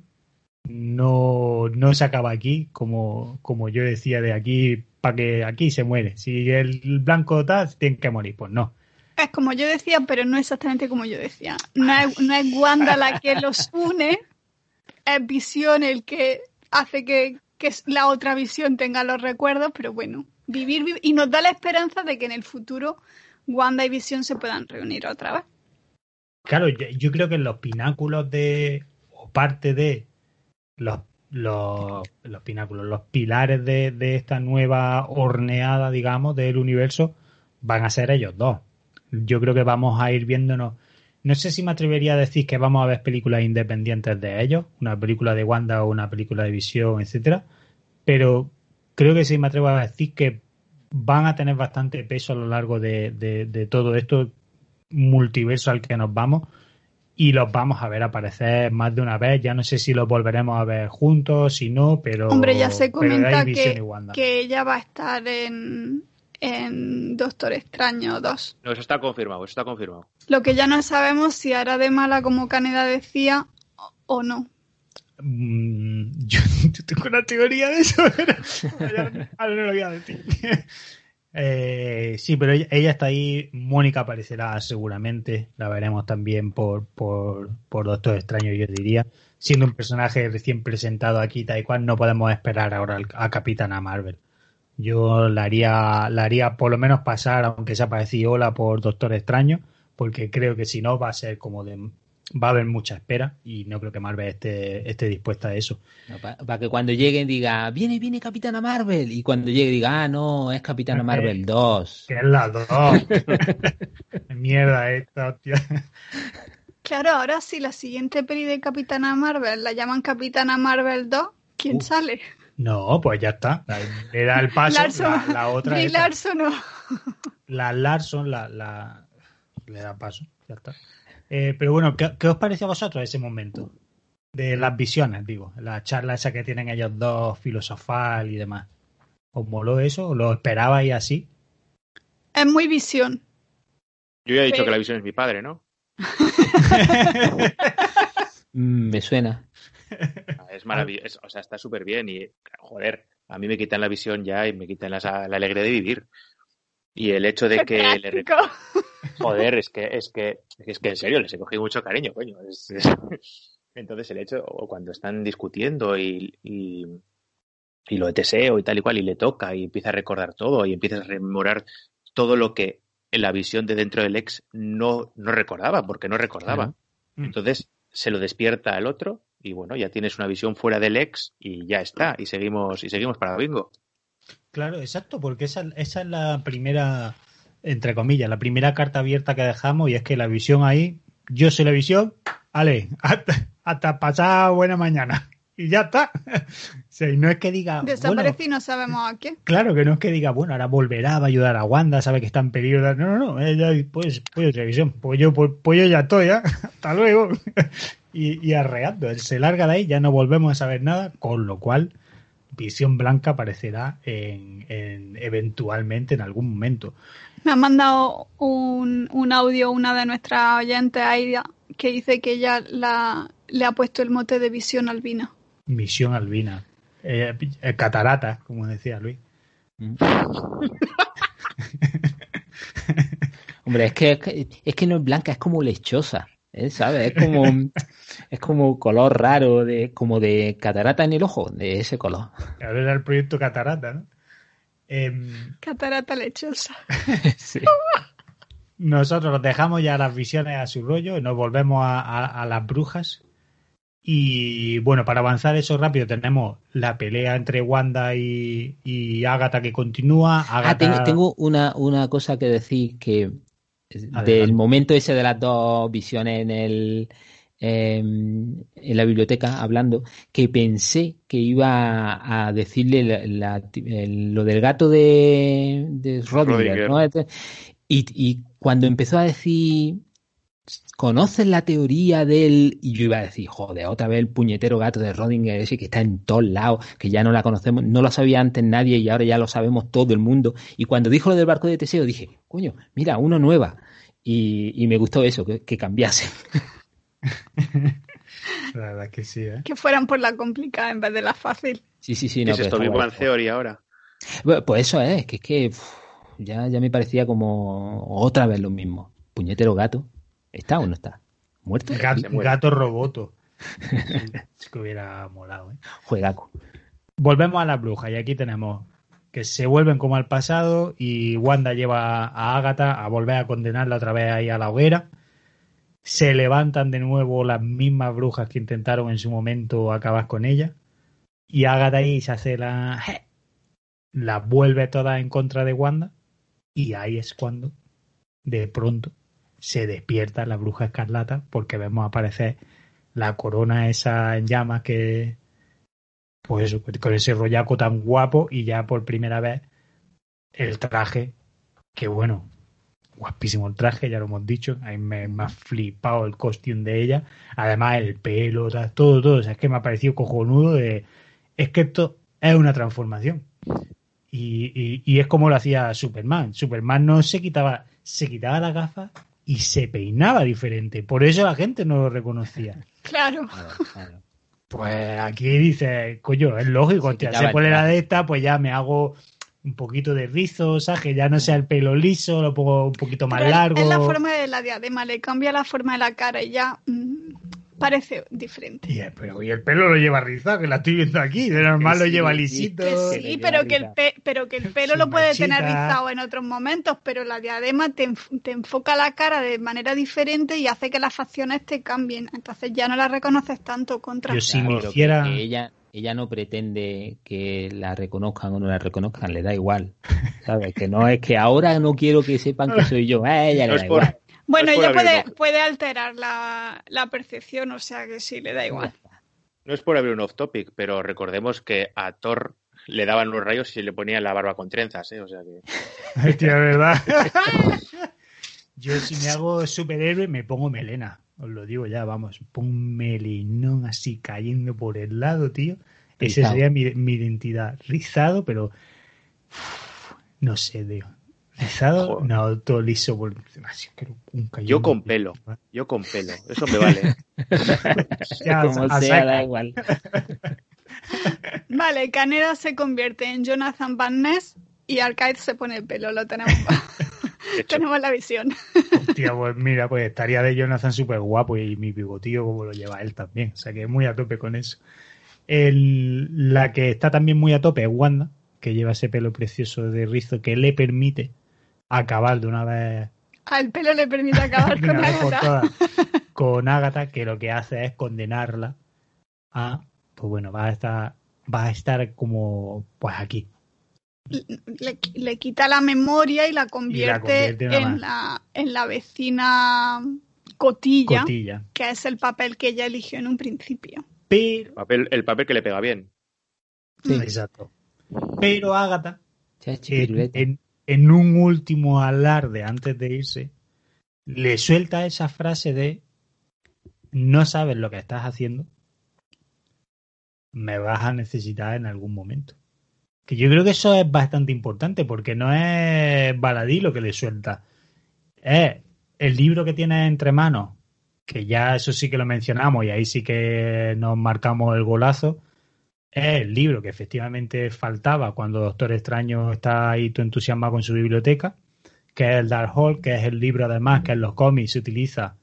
No, no se acaba aquí, como, como yo decía de aquí, para que aquí se muere. Si el blanco tal, tiene que morir. Pues no. Es como yo decía, pero no exactamente como yo decía. No es, no es Wanda la que los une, es Visión el que hace que, que la otra visión tenga los recuerdos, pero bueno, vivir, vivir y nos da la esperanza de que en el futuro Wanda y Visión se puedan reunir otra vez. Claro, yo, creo que los pináculos de, o parte de los, los, los pináculos, los pilares de, de esta nueva horneada, digamos, del universo, van a ser ellos dos. Yo creo que vamos a ir viéndonos. No sé si me atrevería a decir que vamos a ver películas independientes de ellos, una película de Wanda o una película de Visión, etcétera, pero creo que sí me atrevo a decir que van a tener bastante peso a lo largo de, de, de todo esto multiverso al que nos vamos y los vamos a ver aparecer más de una vez. Ya no sé si los volveremos a ver juntos, si no, pero. Hombre, ya se comenta que, que ella va a estar en, en Doctor Extraño 2. No, eso está confirmado, eso está confirmado. Lo que ya no sabemos si hará de mala como Caneda decía o- no. Mm, yo, [laughs] yo tengo una teoría de eso, pero ahora [laughs] ahora no lo voy a decir. [laughs] Eh, sí, pero ella, ella está ahí. Mónica aparecerá seguramente. La veremos también por, por, por Doctor Extraño, yo diría. Siendo un personaje recién presentado aquí, tal y cual, no podemos esperar ahora al- a Capitana Marvel. Yo la haría, la haría por lo menos pasar, aunque sea parecido hola por Doctor Extraño, porque creo que si no va a ser como de. Va a haber mucha espera y no creo que Marvel esté, esté dispuesta a eso. Para que cuando llegue diga, viene, viene Capitana Marvel. Y cuando llegue diga, ah, no, es Capitana Marvel 2. Que es la dos. [laughs] [laughs] Mierda esta, hostia. Claro, ahora si la siguiente peli de Capitana Marvel la llaman Capitana Marvel 2, ¿quién Uh. sale? No, pues ya está. Le da el paso. Larson. La, la otra. Brie. Larson no. La Larson la, la- le da paso. Ya está. Eh, pero bueno, ¿qué, qué os pareció a vosotros ese momento? De las visiones, digo. La charla esa que tienen ellos dos, filosofal y demás. ¿Os moló eso? ¿Lo esperabais así? Es muy visión. Yo ya he dicho Pero- que la visión es mi padre, ¿no? [laughs] [laughs] Mm, me suena. [laughs] Es maravilloso, o sea, está súper bien y, joder, a mí me quitan la visión ya y me quitan la, la alegría de vivir. Y el hecho de Qué que le. [laughs] Joder, es que, es que, es que en serio les he cogido mucho cariño, coño. Es- es- [laughs] Entonces el hecho, o cuando están discutiendo y, y, y lo Teseo y tal y cual, y le toca y empieza a recordar todo y empieza a rememorar todo lo que en la visión de dentro del ex no, no recordaba, porque no recordaba. Claro. Mm. Entonces se lo despierta al otro y bueno, ya tienes una visión fuera del ex y ya está, y seguimos, y seguimos para bingo. Claro, exacto, porque esa, esa es la primera, entre comillas, la primera carta abierta que dejamos y es que la visión ahí, yo soy la visión, vale, [laughs] hasta, hasta pasada buena mañana. Y ya está. [laughs] O sea, y no es que diga, bueno, Desaparece y no sabemos a qué. claro que no es que diga, bueno, ahora volverá, va a ayudar a Wanda, sabe que está en peligro. No, no, no, ella, pues, pues televisión, pues yo, pues, pues yo ya estoy, ¿ya? [laughs] hasta luego. [laughs] Y, y arreando, él se larga de ahí, ya no volvemos a saber nada, con lo cual Visión Blanca aparecerá en, en- eventualmente en algún momento. Me ha mandado un, un audio una de nuestras oyentes, Aida, que dice que ella la, le ha puesto el mote de visión albina. Misión Albina. Eh, eh, catarata, como decía Luis. Mm. [laughs] Hombre, es que, es que no es blanca, es como lechosa, ¿eh? ¿sabes? Es como, es como color raro, de, como de catarata en el ojo, de ese color. Ahora era el proyecto Catarata, ¿no? Em, Catarata lechosa. [laughs] Sí. nosotros nos dejamos ya las visiones a su rollo y nos volvemos a, a- a las brujas. Y bueno, para avanzar eso rápido, tenemos la pelea entre Wanda y, y Agatha que continúa. Ah, Agatha- tengo, tengo una, una cosa que decir que Adelante. del momento ese de las dos visiones en el em, en la biblioteca hablando, que pensé que iba a decirle la- la- el- lo del gato de, de Rodinger, Rodinger. ¿no? Y, y cuando empezó a decir, ¿conoces la teoría del...? Y yo iba a decir, joder, otra vez el puñetero gato de Rodinger ese que está en todos lados, que ya no la conocemos, no lo sabía antes nadie y ahora ya lo sabemos todo el mundo. Y cuando dijo lo del barco de Teseo, dije, coño, mira, una nueva. Y, y me gustó eso, que, que cambiase. [laughs] La verdad es que sí, ¿eh? Que fueran por la complicada en vez de la fácil. Sí, sí, sí. ¿Qué No, es esto? Big Bang. Theory ahora. Bueno, Pues eso es, que es que uf, ya, ya me parecía como otra vez lo mismo. Puñetero gato. ¿Está o no está? ¿Muerto? Gato, gato roboto. [laughs] Es que hubiera molado, ¿eh? Juegaco. Volvemos a la bruja y aquí tenemos que se vuelven como al pasado y Wanda lleva a Agatha a volver a condenarla otra vez ahí a la hoguera. Se levantan de nuevo las mismas brujas que intentaron en su momento acabar con ella. Y Agatha ahí se hace la... La vuelve todas en contra de Wanda. Y ahí es cuando, de pronto, se despierta la bruja escarlata porque vemos aparecer la corona esa en llamas que, pues con ese rollaco tan guapo y ya por primera vez el traje, que bueno, guapísimo el traje, ya lo hemos dicho, a mí me, ha flipado el costume de ella, además el pelo, todo, todo, o sea, es que me ha parecido cojonudo de, es que esto es una transformación. Y, y, y es como lo hacía Superman. Superman no se quitaba, se quitaba las gafas y se peinaba diferente. Por eso la gente no lo reconocía. [laughs] Claro. Claro, claro. Pues aquí dice, coño, es lógico, Se se pone la de esta, pues ya me hago un poquito de rizo, ¿sabes? Que ya no sea el pelo liso, lo pongo un poquito más Pero largo. Es la forma de la diadema, le cambia la forma de la cara y ya mm, parece diferente. Y, eh, pero y el pelo lo lleva rizado, que la estoy viendo aquí. De normal Que lo lleva sí, lisito. Que Que sí, le pero lleva que, el pe- pero que el [laughs] pelo Su lo puede tener mechita. rizado en otros momentos, pero la diadema te, enf- te enfoca la cara de manera diferente y hace que las facciones te cambien. Entonces ya no la reconoces tanto contra. Yo sí me que- hiciera. que ella, ella no pretende que la reconozcan o no la reconozcan, le da igual. ¿Sabes? Que no es que ahora no quiero que sepan que [laughs] soy yo, a ella le da es por- igual. Bueno, No es por ella puede, puede alterar la, la percepción, o sea que sí, le da igual. No es por abrir un off topic, pero recordemos que a Thor le daban los rayos y le ponían la barba con trenzas, ¿eh? O sea que. [laughs] Hostia, ¿verdad? [laughs] Yo si me hago superhéroe me pongo melena. Os lo digo ya, vamos. Pongo un melenón así cayendo por el lado, tío. Esa sería mi, mi identidad. Rizado, pero... no sé, tío. Rizado, no, todo liso. Un Yo con pelo. Yo con pelo. Eso me vale. [laughs] Ya, Como a sea, saca. da igual. [laughs] Vale, Caneda se convierte en Jonathan Van Ness y Arcade se pone el pelo, lo tenemos, [laughs] tenemos la visión. Hostia, pues mira, pues estaría de Jonathan súper guapo y mi bigotillo como lo lleva él también. O sea que muy a tope con eso. El- la que está también muy a tope es Wanda, que lleva ese pelo precioso de rizo que le permite acabar de una vez, Al pelo le permite acabar [laughs] con Agatha. [laughs] con Agatha, que lo que hace es condenarla a, pues bueno, va a estar, va a estar como, pues aquí. Le, le quita la memoria y la convierte, en la, en la vecina cotilla, Cotilla. que es el papel que ella eligió en un principio. Pero, papel, el papel que le pega bien. Sí. exacto. Pero Agatha Chachi, en, en- en un último alarde antes de irse, le suelta esa frase de no sabes lo que estás haciendo, me vas a necesitar en algún momento. Que yo creo que eso es bastante importante porque no es baladí lo que le suelta. Es el libro que tiene entre manos, que ya eso sí que lo mencionamos y ahí sí que nos marcamos el golazo, es el libro que efectivamente faltaba cuando Doctor Extraño está ahí todo entusiasmado con su biblioteca, que es el Dark Hall, que es el libro además que en los cómics se utiliza,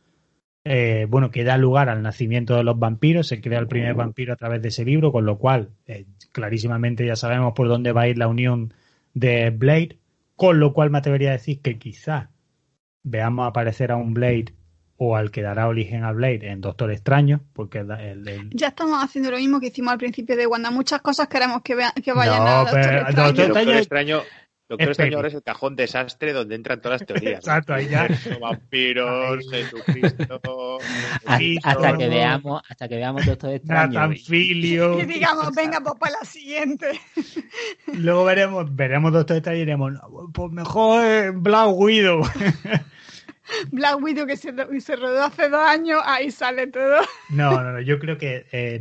eh, bueno, que da lugar al nacimiento de los vampiros, se crea el primer vampiro a través de ese libro, con lo cual eh, clarísimamente ya sabemos por dónde va a ir la unión de Blade, con lo cual me atrevería a decir que quizás veamos aparecer a un Blade o al que dará origen a Blade en Doctor Extraño, porque el- el- Ya estamos haciendo lo mismo que hicimos al principio de Wanda. Muchas cosas queremos que, vean, que vayan No, a Doctor pero- Extraño. Doctor Doctor Extraño- Extraño, Doctor es Extraño ahora es el cajón desastre donde entran todas las teorías. Exacto, ahí ya. Vampiros, Jesucristo. Hasta, que veamos, hasta que veamos Doctor Extraño. Nathan y- Filio. Y digamos, venga, pues para la siguiente. Luego veremos, veremos Doctor Extraño y diremos, "No, pues mejor eh, Black Widow. Black Widow que se, rodó hace dos años, ahí sale todo. No, no, no, yo creo que eh,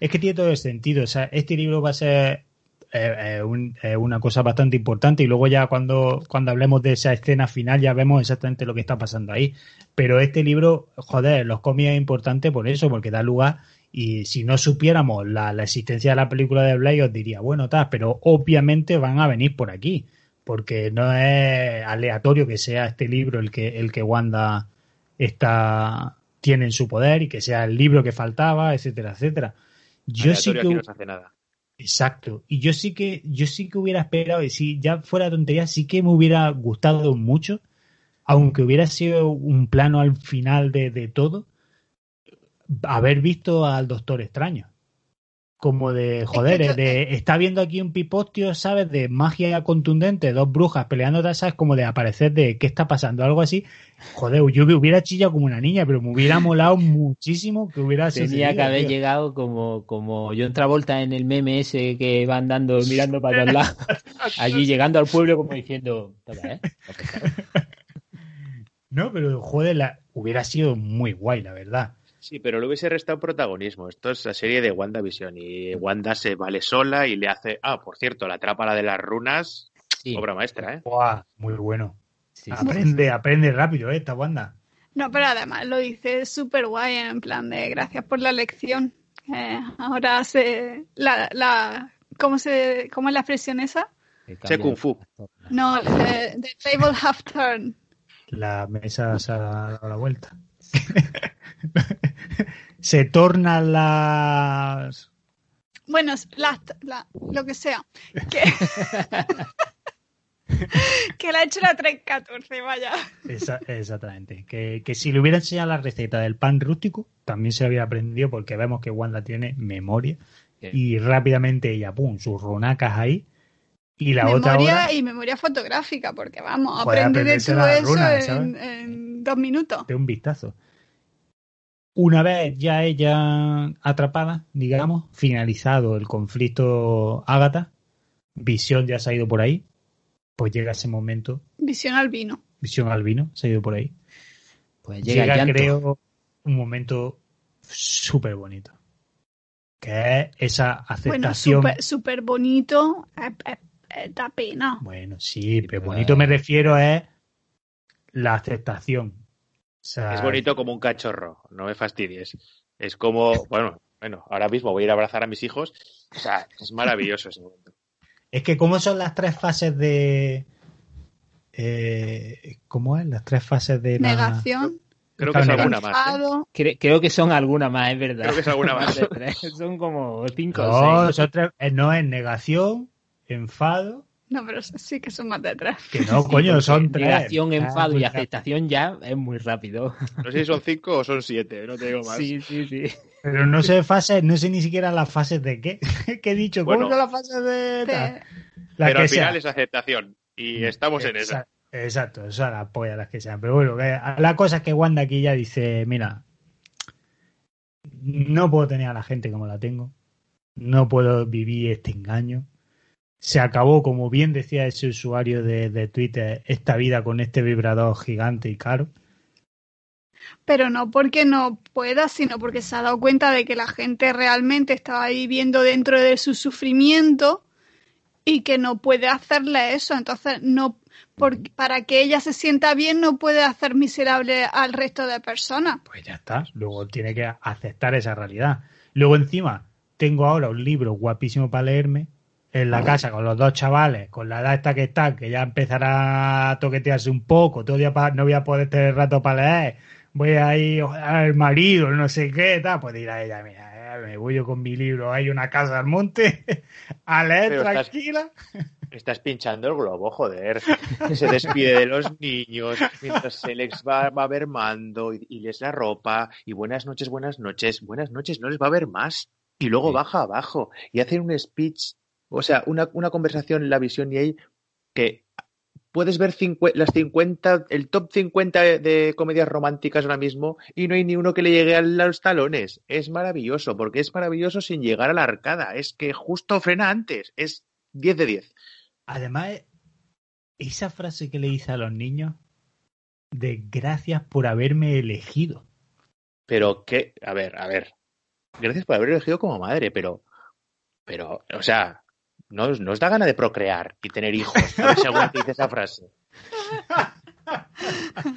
es que tiene todo el sentido. O sea, este libro va a ser eh, eh, un- eh, una cosa bastante importante y luego ya cuando, cuando hablemos de esa escena final ya vemos exactamente lo que está pasando ahí. Pero este libro, joder, los cómics es importante por eso, porque da lugar y si no supiéramos la, la existencia de la película de Blade os diría, bueno, tal, pero obviamente van a venir por aquí, porque no es aleatorio que sea este libro el que, el que Wanda está, tiene en su poder y que sea el libro que faltaba, etcétera, etcétera. Yo sí que no se hace nada. Exacto. Y yo sí que, yo sí que hubiera esperado, y si ya fuera tontería, sí que me hubiera gustado mucho, aunque hubiera sido un plano al final de, de todo, haber visto al Doctor Extraño. Como de, joder, yo- eh, de, está viendo aquí un pipostio, ¿sabes? De magia contundente, dos brujas peleando, ¿sabes? Como de aparecer de qué está pasando, algo así. Joder, yo me hubiera chillado como una niña, pero me hubiera [laughs] molado muchísimo que hubiera Tenía sucedido, que haber tío. llegado como, como John Travolta en el meme ese que va andando mirando para todos lados. [laughs] Allí llegando al pueblo como diciendo, "Toma, ¿eh? [laughs] No, pero joder, la, hubiera sido muy guay, la verdad. Sí, pero le hubiese restado protagonismo. Esto es la serie de WandaVision y Wanda se vale sola y le hace. Ah, por cierto, la trapa la de las runas, Sí, obra maestra, ¿eh? Buah, muy bueno. sí, sí. Aprende, aprende rápido, ¿eh? esta Wanda. No, pero además lo dice súper guay, en plan de gracias por la lección. Eh, ahora se. La, la, ¿cómo, se, ¿Cómo es la expresión esa? cambia Kung Fu. No, the, the table have turned. La mesa se ha dado la vuelta. [laughs] se tornan las. Bueno, las- la- lo que sea. Que, [laughs] que la ha hecho la 314, vaya. Esa- exactamente. Que, que si le hubiera enseñado la receta del pan rústico, también se había aprendido porque vemos que Wanda tiene memoria. Y rápidamente ella, pum, sus ronacas ahí. Y la otra memoria hora y memoria fotográfica, porque vamos, aprender todo eso en, en dos minutos. de un vistazo. Una vez ya ella atrapada, digamos, finalizado el conflicto Ágata, Visión ya se ha ido por ahí, pues llega ese momento, Visión al vino. Visión Albino se ha ido por ahí. Pues llega, creo, un momento súper bonito, que es esa Bueno, aceptación. súper súper bonito. eh, eh, eh, da pena. Bueno, sí, pero pero- bonito me refiero es la aceptación. O sea, Es bonito como un cachorro, no me fastidies. Es como, bueno, bueno, ahora mismo voy a ir a abrazar a mis hijos. O sea, es maravilloso ese momento. Es que, ¿cómo son las tres fases de. Eh, ¿Cómo es? Las tres fases de. la- Negación, Creo que es Claro, alguna más. ¿eh? creo que son algunas más, es verdad. Creo que es alguna más. [laughs] Son como cinco No, o seis. son tres- eh, no es negación, enfado. No, pero sí que son más de tres. Que no, coño, son tres. Negación, Ah, enfado pues y aceptación ya es muy rápido. [laughs] No sé si son cinco o son siete, no te digo más. Sí, sí, sí. Pero no sé fases, no sé ni siquiera las fases de qué. [laughs] ¿Qué he dicho? ¿Cómo Bueno. son las fases de.? La Pero que al sea. final es aceptación. Y estamos en esa. Exacto, Exacto, o sea, la polla las que sean. Pero bueno, la cosa es que Wanda aquí ya dice, mira, no puedo tener a la gente como la tengo. No puedo vivir este engaño. Se acabó, como bien decía ese usuario de, de Twitter, esta vida con este vibrador gigante y caro. Pero no porque no pueda, sino porque se ha dado cuenta de que la gente realmente estaba viviendo dentro de su sufrimiento y que no puede hacerle eso. Entonces, no, por- para que ella se sienta bien, no puede hacer miserable al resto de personas. Pues ya está. Luego tiene que aceptar esa realidad. Luego encima, tengo ahora un libro guapísimo para leerme en la casa con los dos chavales, con la edad esta que está, que ya empezará a toquetearse un poco, todavía pa- no voy a poder tener rato para leer, voy a ir al marido, no sé qué, tal, pues dirá ella, mira, eh, me voy yo con mi libro, hay una casa al monte, [laughs] a leer Pero tranquila. [laughs] Estás pinchando el globo, joder. Se despide de los niños mientras se les va, va mermando y, y les la ropa. Y buenas noches, buenas noches, buenas noches, no les va a ver más. Y luego Sí. baja abajo y hace un speech, o sea, una, una conversación en la visión y ahí que puedes ver las 50, el top 50 de, de comedias románticas ahora mismo y no hay ni uno que le llegue a los talones. Es maravilloso, porque es maravilloso sin llegar a la arcada. Es que justo frena antes. Es 10 de 10. Además, esa frase que le dice a los niños, de gracias por haberme elegido. Pero que, a ver, a ver. Gracias por haber elegido como madre, pero, pero, o sea, no, os- no os da gana de procrear y tener hijos, [laughs] según te dice esa frase. [laughs]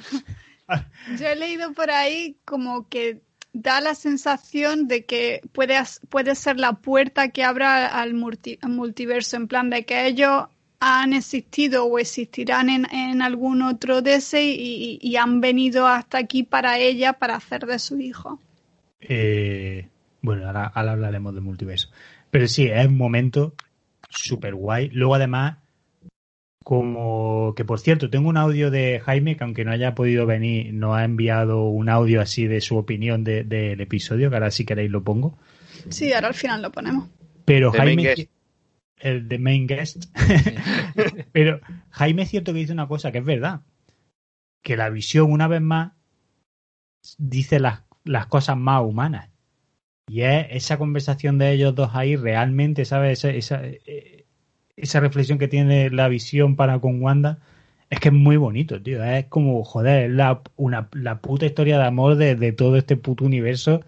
Yo he leído por ahí como que da la sensación de que puede, puede ser la puerta que abra al multi- al multiverso, en plan de que ellos han existido o existirán en, en algún otro de ese y, y- y han venido hasta aquí para ella para hacer de su hijo. Eh, bueno, ahora, ahora hablaremos del multiverso. Pero sí, es un momento súper guay. Luego, además, como que por cierto, tengo un audio de Jaime que, aunque no haya podido venir, nos ha enviado un audio así de su opinión de- del episodio, que ahora si queréis lo pongo. Sí, ahora al final lo ponemos. Pero The Jaime. El de main guest. [laughs] Pero Jaime es cierto que dice una cosa que es verdad. Que la visión, una vez más, dice las, las cosas más humanas. Y es esa conversación de ellos dos ahí realmente, ¿sabes? Esa, esa, eh, esa reflexión que tiene la visión para con Wanda. Es que es muy bonito, tío. Es como, joder, es la, una, la puta historia de amor de, de todo este puto universo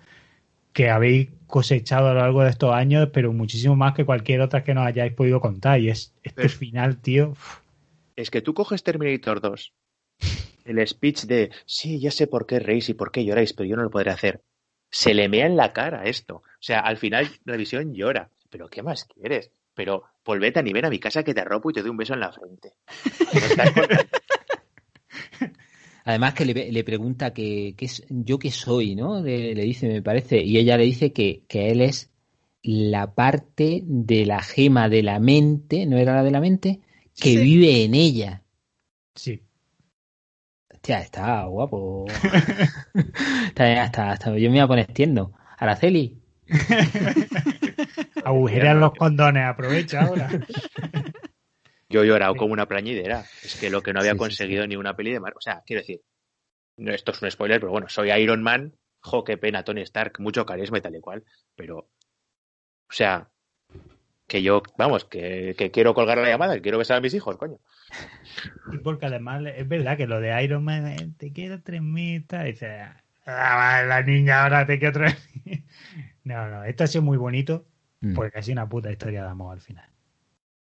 que habéis cosechado a lo largo de estos años, pero muchísimo más que cualquier otra que nos hayáis podido contar. Y es este Pero- final, tío. uf, Es que tú coges Terminator 2, el speech de, sí, ya sé por qué reís y por qué lloráis, pero yo no lo podré hacer. Se le mea en la cara esto. O sea, al final la visión llora. ¿Pero qué más quieres? Pero pues vete ni ven a mi casa que te arropo y te doy un beso en la frente. [laughs] Además que le, le pregunta que, que es, yo qué soy, ¿no? Le, le dice, me parece, y ella le dice que, que él es la parte de la gema de la mente, ¿no era la de la mente? Que Sí. vive en ella. Sí. Hostia, está guapo. [laughs] está, está, está- yo me voy a poner tierno. Araceli. [laughs] Agujerean los condones, aprovecha ahora. [laughs] Yo he llorado como una plañidera. Es que lo que no había Sí, sí, conseguido ni una peli de Marvel. O sea, quiero decir, no, esto es un spoiler, pero bueno, soy Iron Man. Jo, qué pena, Tony Stark, mucho carisma y tal y cual. Pero, o sea, que yo, vamos, que, que quiero colgar la llamada, que quiero besar a mis hijos, coño. Y porque además es verdad que lo de Iron Man, eh, te quiero tres mil, tal, y dice, "Ah, la niña ahora te quiero tres mil". [laughs] No, no, esto ha sido muy bonito Mm. porque ha sido una puta historia de amor al final.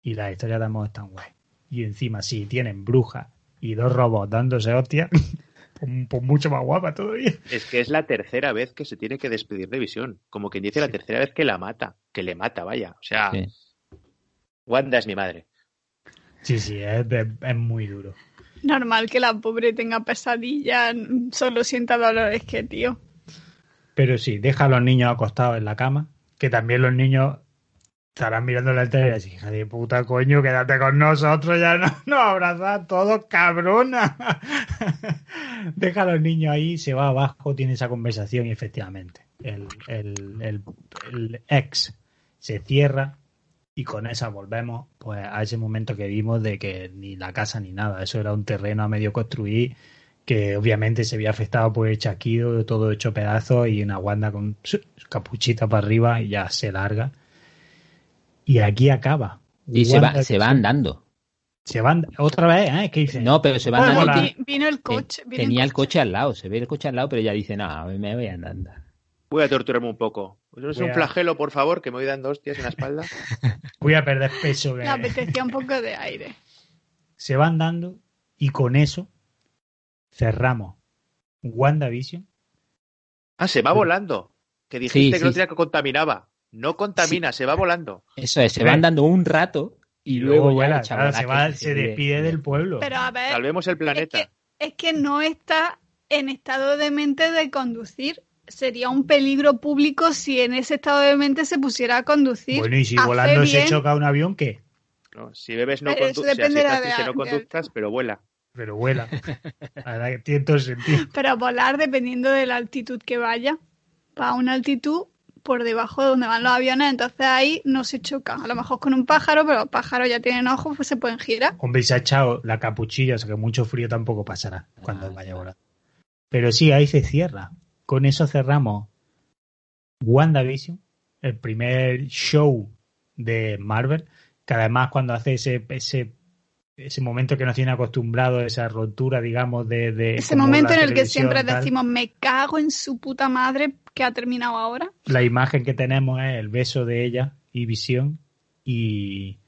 Y las historias de amor están guay. Y encima, si tienen brujas y dos robots dándose hostias, [laughs] pues, mucho más guapa todavía. Es que es la tercera vez que se tiene que despedir de Visión. Como quien dice, la tercera vez que la mata. Que le mata, vaya. O sea, Sí. Wanda es mi madre. Sí, sí, es, es- es muy duro. Normal que la pobre tenga pesadillas, solo sienta dolor, es que, tío. Pero sí, deja a los niños acostados en la cama, que también los niños estarán mirando la tele y así, hija de puta coño, quédate con nosotros, ya no, [laughs] nos abrazas todos, cabrona. [laughs] deja a los niños ahí, se va abajo, tiene esa conversación y efectivamente, el, el, ex se cierra y con esa volvemos pues a ese momento que vimos de que ni la casa ni nada, eso era un terreno a medio construir que obviamente se había afectado por el chasquido, todo hecho pedazos y una Wanda con capuchita para arriba y ya se larga. Y aquí acaba. Y se va, se va andando. Se van otra vez, ¿eh? ¿Qué dice? No, pero se va Bueno, andando. Vino el te- coche. vino tenía el coche al lado, se ve el coche al lado, pero ella dice, no, me voy andando. Voy a torturarme un poco. ¿No es un flagelo, por favor, que me voy dando hostias en la espalda? [laughs] Voy a perder peso. Le apetecía un poco de aire. Se van dando y con eso cerramos WandaVision. Ah, se va volando. Que dijiste Sí, que sí, no tenía que contaminaba. No contamina, se va volando. Eso es, se van dando un rato y luego ya claro, se, va- se despide del pueblo. Pero a ver, Salvemos el planeta. Es que, es que no está en estado de mente de conducir. Sería un peligro público si en ese estado de mente se pusiera a conducir. bueno, y si volando se choca un avión, ¿qué? ¿no? Si bebes no conductas. si de- no conduzcas, pero vuela. Pero vuela. [laughs] Que tiene todo sentido. Pero volar dependiendo de la altitud que vaya. Va a una altitud por debajo de donde van los aviones, entonces ahí no se choca. A lo mejor con un pájaro, pero los pájaros ya tienen ojos, pues se pueden girar. Hombre, y se ha echado la capuchilla, o sea que mucho frío tampoco pasará cuando Ah, vaya volando. Pero sí, ahí se cierra. Con eso cerramos WandaVision, el primer show de Marvel, que además cuando hace ese, ese, ese momento que nos tiene acostumbrado, esa rotura, digamos, de... de Ese momento en el que siempre tal, decimos, me cago en su puta madre que ha terminado ahora. La imagen que tenemos es el beso de ella y Visión y,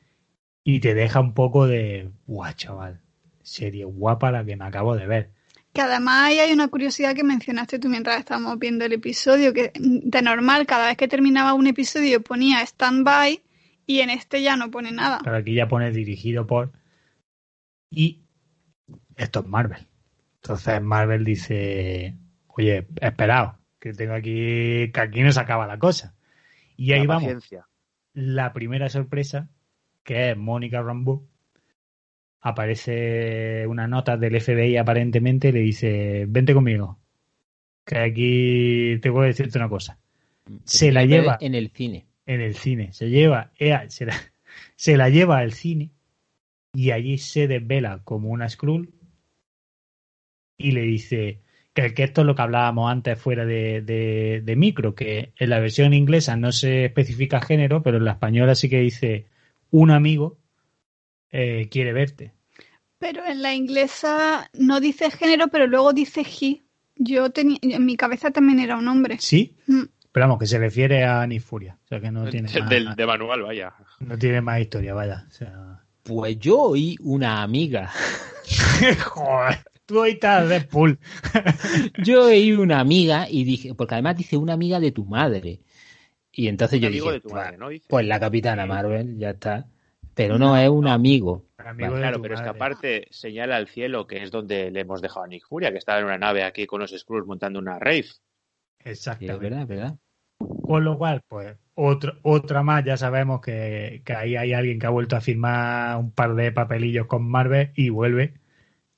y te deja un poco de... ¡Guau, chaval! Serie guapa la que me acabo de ver. Que además ahí hay una curiosidad que mencionaste tú mientras estábamos viendo el episodio, que de normal cada vez que terminaba un episodio ponía stand-by y en este ya no pone nada. Claro, aquí ya pone dirigido por. Y esto es Marvel. Entonces Marvel dice: Oye, esperaos, que tengo aquí. que aquí no se acaba la cosa. Y ahí La vamos. paciencia. La primera sorpresa, que es Mónica Rambeau. Aparece una nota del FBI aparentemente y le dice: Vente conmigo. Que aquí te voy a decirte una cosa. Se la lleva. en el cine. en el cine. Se lleva, ella se la, [laughs] se la lleva al cine y allí se desvela como una Skrull y le dice que, que esto es lo que hablábamos antes fuera de, de, de micro, que en la versión inglesa no se especifica género, pero en la española sí que dice un amigo eh, quiere verte. Pero en la inglesa no dice género, pero luego dice he. Yo tenía, en mi cabeza también era un hombre. ¿Sí? Mm. Pero vamos, que se refiere a Nick Furia. O sea que no tiene, más, Del- de manual, vaya. no tiene más historia, vaya. O sea... Pues yo oí una amiga. [laughs] Joder, tú estás [laughs] Deadpool. Yo oí una amiga y dije, porque además dice una amiga de tu madre. Y entonces Un yo amigo dije, de tu pues, madre, ¿no? Dice. pues la capitana Marvel, ya está. pero no, es un amigo. Claro, pero es que madre. aparte señala al cielo que es donde le hemos dejado a Nick Furia, que estaba en una nave aquí con los Skrulls montando una rave. Sí, Exactamente. es verdad, es verdad. Con lo cual, pues, otra, otra más, ya sabemos que, que ahí hay alguien que ha vuelto a firmar un par de papelillos con Marvel y vuelve,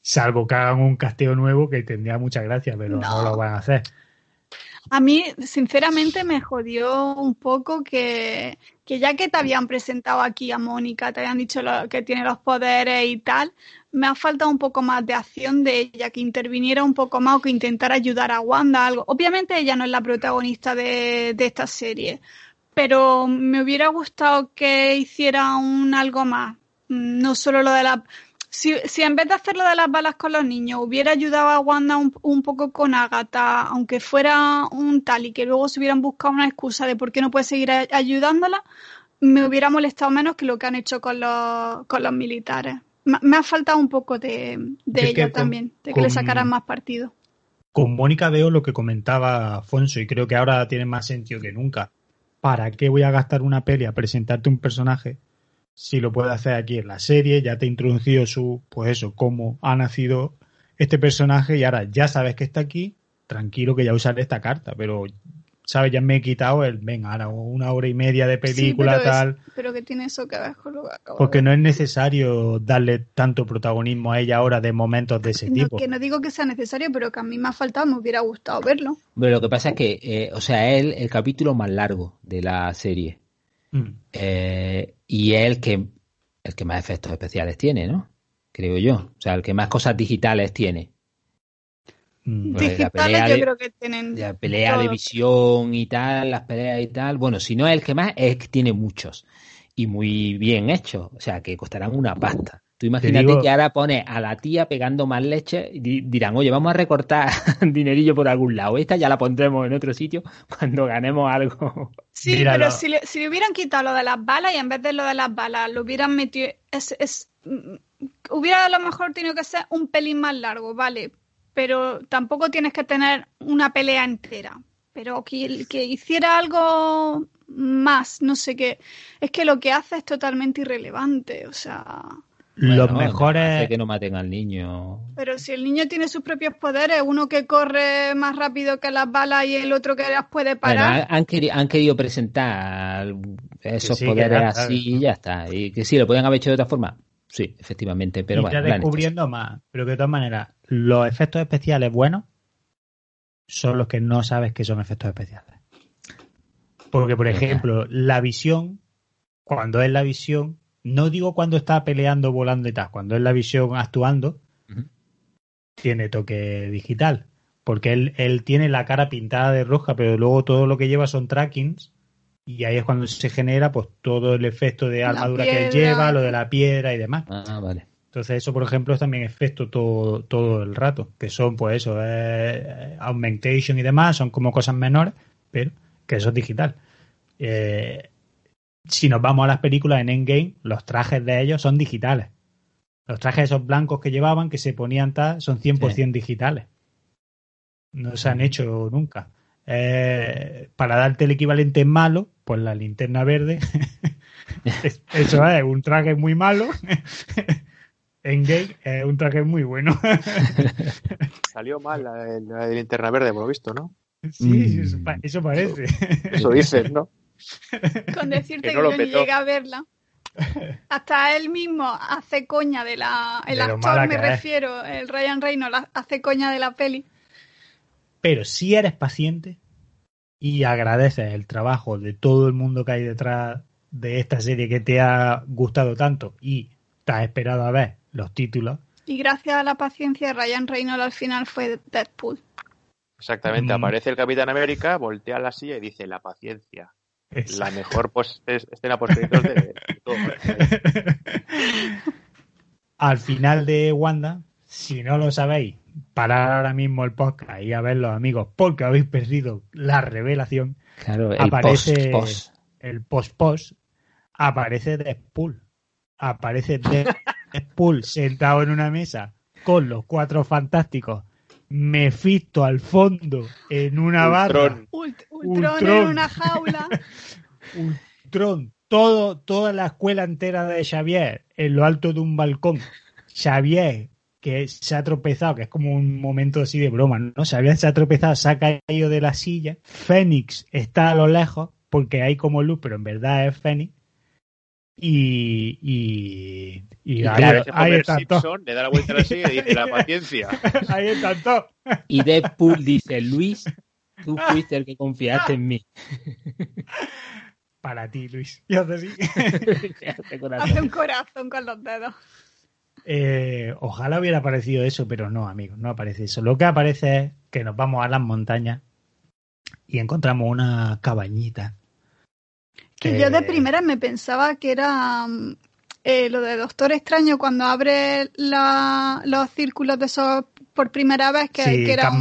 salvo que hagan un casteo nuevo que tendría mucha gracia, pero no, No. lo van a hacer. A mí, sinceramente, me jodió un poco que, que ya que te habían presentado aquí a Mónica, te habían dicho que tiene los poderes y tal, me ha faltado un poco más de acción de ella, que interviniera un poco más o que intentara ayudar a Wanda, algo. Obviamente ella no es la protagonista de, de esta serie, pero me hubiera gustado que hiciera un algo más. Mm, No solo lo de la... Si, si en vez de hacer lo de las balas con los niños hubiera ayudado a Wanda un, un poco con Agatha, aunque fuera un tal y que luego se hubieran buscado una excusa de por qué no puede seguir a- ayudándola, me hubiera molestado menos que lo que han hecho con los, con los militares. Me, me ha faltado un poco de, de con- también, de que le sacaran más partido. Con Mónica veo lo que comentaba Afonso y creo que ahora tiene más sentido que nunca. ¿Para qué voy a gastar una peli a presentarte un personaje si lo puedo hacer aquí en la serie? Ya te he introducido su, pues eso, cómo ha nacido este personaje y ahora ya sabes que está aquí, tranquilo que ya usaré esta carta, pero sabes, ya me he quitado el, venga, ahora una hora y media de película, Sí, pero es- tal. Pero que tiene eso que con lo que acabo Porque de no es necesario darle tanto protagonismo a ella ahora de momentos de ese No, tipo. que no digo que sea necesario, pero que a mí me ha faltado, me hubiera gustado verlo. Pero lo que pasa es que, eh, o sea, es el, el capítulo más largo de la serie. Mm. Eh, y es el que, el que más efectos especiales tiene, ¿no? Creo yo. O sea, el que más cosas digitales tiene. Mm. Pues la Digitales pelea yo de- creo que tienen La pelea de visión y tal, las peleas y tal. Bueno, si no es el que más, es que tiene muchos. Y muy bien hechos. O sea, que costarán una pasta. Tú imagínate digo- que ahora pones a la tía pegando más leche y di- dirán, oye, vamos a recortar [laughs] dinerillo por algún lado. Esta ya la pondremos en otro sitio cuando ganemos algo. Sí, Míralo. pero si le, si le hubieran quitado lo de las balas y en vez de lo de las balas lo hubieran metido. Es, es, mm, hubiera a lo mejor tenido que ser un pelín más largo, vale. Pero tampoco tienes que tener una pelea entera. Pero que, que hiciera algo más, no sé qué. Es que lo que hace es totalmente irrelevante, o sea. Los mejores. hace que no maten al niño. Pero si el niño tiene sus propios poderes, uno que corre más rápido que las balas y el otro que las puede Bueno, parar. han, han queri- han querido presentar esos Sí, poderes así claro. y ya está. Y que sí, lo podían haber hecho de otra forma. Sí, efectivamente. Pero y bueno, hecho descubriendo más. Pero que de todas maneras, los efectos especiales buenos son los que no sabes que son efectos especiales. Porque, por ejemplo, la visión, cuando es la visión, no digo cuando está peleando, volando y tal, cuando es la visión actuando, tiene toque digital. Porque él, él tiene la cara pintada de roja, pero luego todo lo que lleva son trackings. Y ahí es cuando se genera pues todo el efecto de La armadura que él lleva, lo de la piedra y demás. Ah, vale. Entonces eso, por ejemplo, es también efecto todo, todo el rato, que son pues eso, eh, augmentation y demás, son como cosas menores, pero que eso es digital. Eh, si nos vamos a las películas en Endgame, los trajes de ellos son digitales. Los trajes esos blancos que llevaban, que se ponían tal, son 100% digitales. No se han hecho nunca. Eh, para darte el equivalente malo, pues la linterna verde. [laughs] es- eso es un traje muy malo. [laughs] Endgame es un traje muy bueno. [laughs] Salió mal la, de- la de linterna verde, por lo visto, ¿no? sí, Mm. eso, pa- eso parece. Eso dices, ¿no? [laughs] Con decirte Que que, no yo petó. llegué a verla. Hasta él mismo hace coña de la. El De actor, me que es. refiero, el Ryan Reynolds, hace coña de la peli. Pero si eres paciente y agradeces el trabajo de todo el mundo que hay detrás de esta serie que te ha gustado tanto y te has esperado a ver los títulos, Y gracias a la paciencia de Ryan Reynolds al final fue Deadpool. Exactamente. Mm. Aparece el Capitán América, voltea la silla y dice la paciencia. Es- La mejor pos- es- escena post de, de todo. al final de Wanda, si no lo sabéis, parar ahora mismo el podcast y a verlo, amigos, porque habéis perdido la revelación. Claro, el Aparece- post, post. El post-post aparece Deadpool. Aparece Deadpool sentado en una mesa con los cuatro fantásticos. Mephisto al fondo en una barra. Ultron. Ult- Ultron Ultron. en una jaula. [laughs] Ultron todo, toda la escuela entera de Xavier en lo alto de un balcón. Xavier, que se ha tropezado, que es como un momento así de broma, ¿no? Xavier se ha tropezado, se ha caído de la silla. Fénix está a lo lejos, porque hay como luz, pero en verdad es Fénix. Y, y, y, Y ahí, claro, Ese ahí Homer están todos. Simpson le da la vuelta a la [laughs] silla y dice la paciencia. [laughs] Ahí están todos. Y Deadpool dice, Luis, tú [laughs] fuiste el que confiaste en mí. Para ti, Luis. Y hace así. Hace un corazón con los dedos. Eh, ojalá hubiera aparecido eso, pero no, amigos, no aparece eso. Lo que aparece es que nos vamos a las montañas y encontramos una cabañita. Que yo de Eh, primera me pensaba que era mm, eh, lo de Doctor Extraño cuando abre la- los círculos de esos por primera vez, que, sí, que era un-.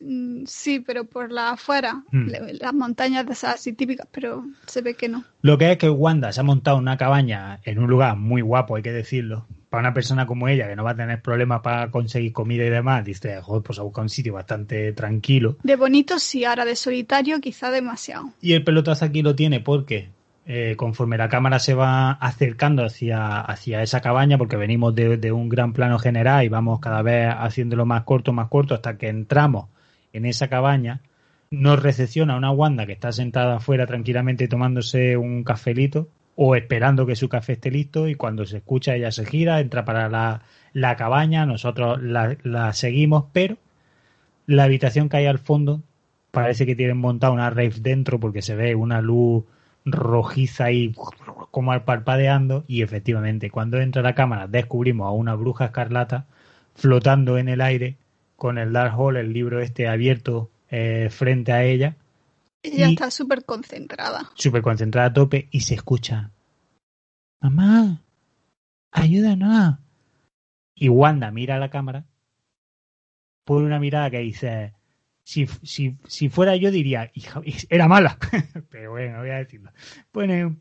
Mm, Sí, pero por la afuera, Mm. las montañas de esas así típicas, pero se ve que no. Lo que es que Wanda se ha montado una cabaña en un lugar muy guapo, hay que decirlo. Para una persona como ella, que no va a tener problemas para conseguir comida y demás, dice, joder, pues a buscar un sitio bastante tranquilo. De bonito sí, ahora de solitario quizá demasiado. Y el pelotazo aquí lo tiene porque eh, conforme la cámara se va acercando hacia, hacia esa cabaña, porque venimos de, de un gran plano general y vamos cada vez haciéndolo más corto, más corto, hasta que entramos en esa cabaña, nos recepciona una Wanda que está sentada afuera tranquilamente tomándose un cafelito o esperando que su café esté listo y cuando se escucha ella se gira, entra para la, la cabaña, nosotros la, seguimos, pero la habitación que hay al fondo parece que tienen montado una rave dentro porque se ve una luz rojiza ahí como al parpadeando y efectivamente cuando entra la cámara descubrimos a una bruja escarlata flotando en el aire con el Dark Hole, el libro este abierto eh, frente a ella, Ella Y- está súper concentrada. súper concentrada a tope y se escucha Mamá, ayúdanos. Y Wanda mira a la cámara, pone una mirada que dice, si, si, si fuera yo diría, hija, era mala, [laughs] pero bueno, no voy a decirlo. Pone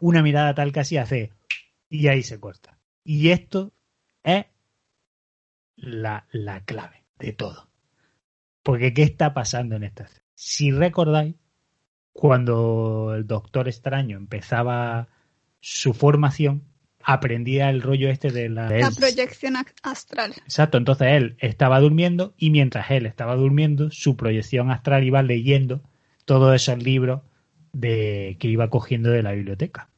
una mirada tal que así hace, y ahí se corta. Y esto es la, la clave de todo. Porque ¿qué está pasando en esta escena? Si recordáis, cuando el Doctor Extraño empezaba su formación, aprendía el rollo este de la... La proyección astral. Exacto, entonces él estaba durmiendo y mientras él estaba durmiendo, su proyección astral iba leyendo todos esos libros de que iba cogiendo de la biblioteca.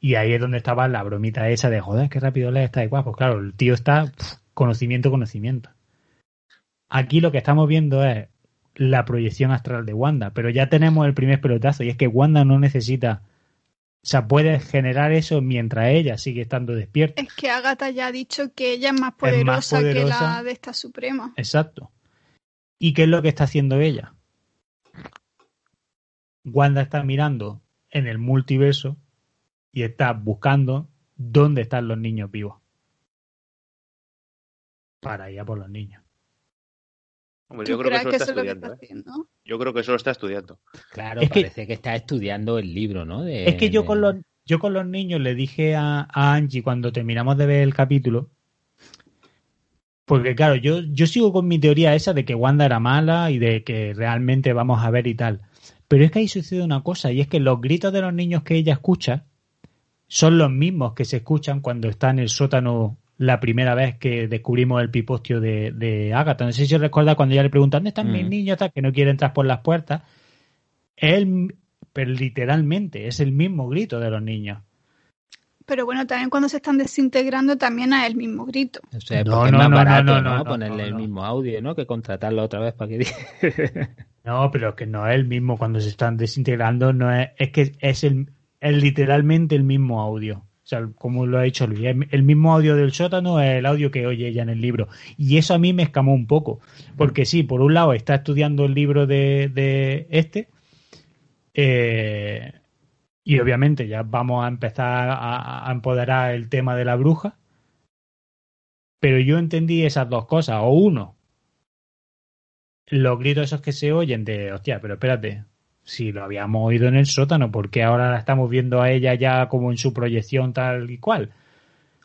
Y ahí es donde estaba la bromita esa de joder, qué rápido lees, está igual. Pues claro, el tío está conocimiento, conocimiento. Aquí lo que estamos viendo es la proyección astral de Wanda, pero ya tenemos el primer pelotazo y es que Wanda no necesita, o sea, puede generar eso mientras ella sigue estando despierta. Es que Agatha ya ha dicho que ella es más Es poderosa, más poderosa. que la de esta suprema. Exacto. ¿Y qué es lo que está haciendo ella? Wanda está mirando en el multiverso y está buscando dónde están los niños vivos. Para ir a por los niños. Hombre, ¿Tú yo creo que eso que está eso es lo que estudiando. está ¿eh? Yo creo que eso lo está estudiando. Claro, Es que- parece que... está estudiando el libro, ¿no? De- Es que yo de- con los, yo con los niños le dije a, a Angie cuando terminamos de ver el capítulo, porque claro, yo, yo sigo con mi teoría esa de que Wanda era mala y de que realmente vamos a ver y tal. Pero es que ahí sucede una cosa, y es que los gritos de los niños que ella escucha son los mismos que se escuchan cuando está en el sótano la primera vez que descubrimos el pipostio de, de Agatha. No sé si recuerda cuando ella le pregunta, ¿dónde están mis Mm. niños? Tal, Que no quiere entrar por las puertas. Él, pero literalmente, es el mismo grito de los niños. Pero bueno, también cuando se están desintegrando también es el mismo grito. O sea, No, porque no, es más no, no, barato, no, ¿no? no, no, Ponerle no, el mismo audio, ¿no? Que contratarlo otra vez para que diga. [laughs] No, pero es que no es el mismo cuando se están desintegrando, no es, es que es el, es literalmente el mismo audio. O sea, como lo ha dicho Luis, el mismo audio del sótano es el audio que oye ella en el libro. Y eso a mí me escamó un poco. Porque sí, por un lado está estudiando el libro de, de este. eh, y obviamente ya vamos a empezar a, a empoderar el tema de la bruja. Pero yo entendí esas dos cosas. O uno, los gritos esos que se oyen de, hostia, pero espérate, si lo habíamos oído en el sótano, ¿por qué ahora la estamos viendo a ella ya como en su proyección tal y cual?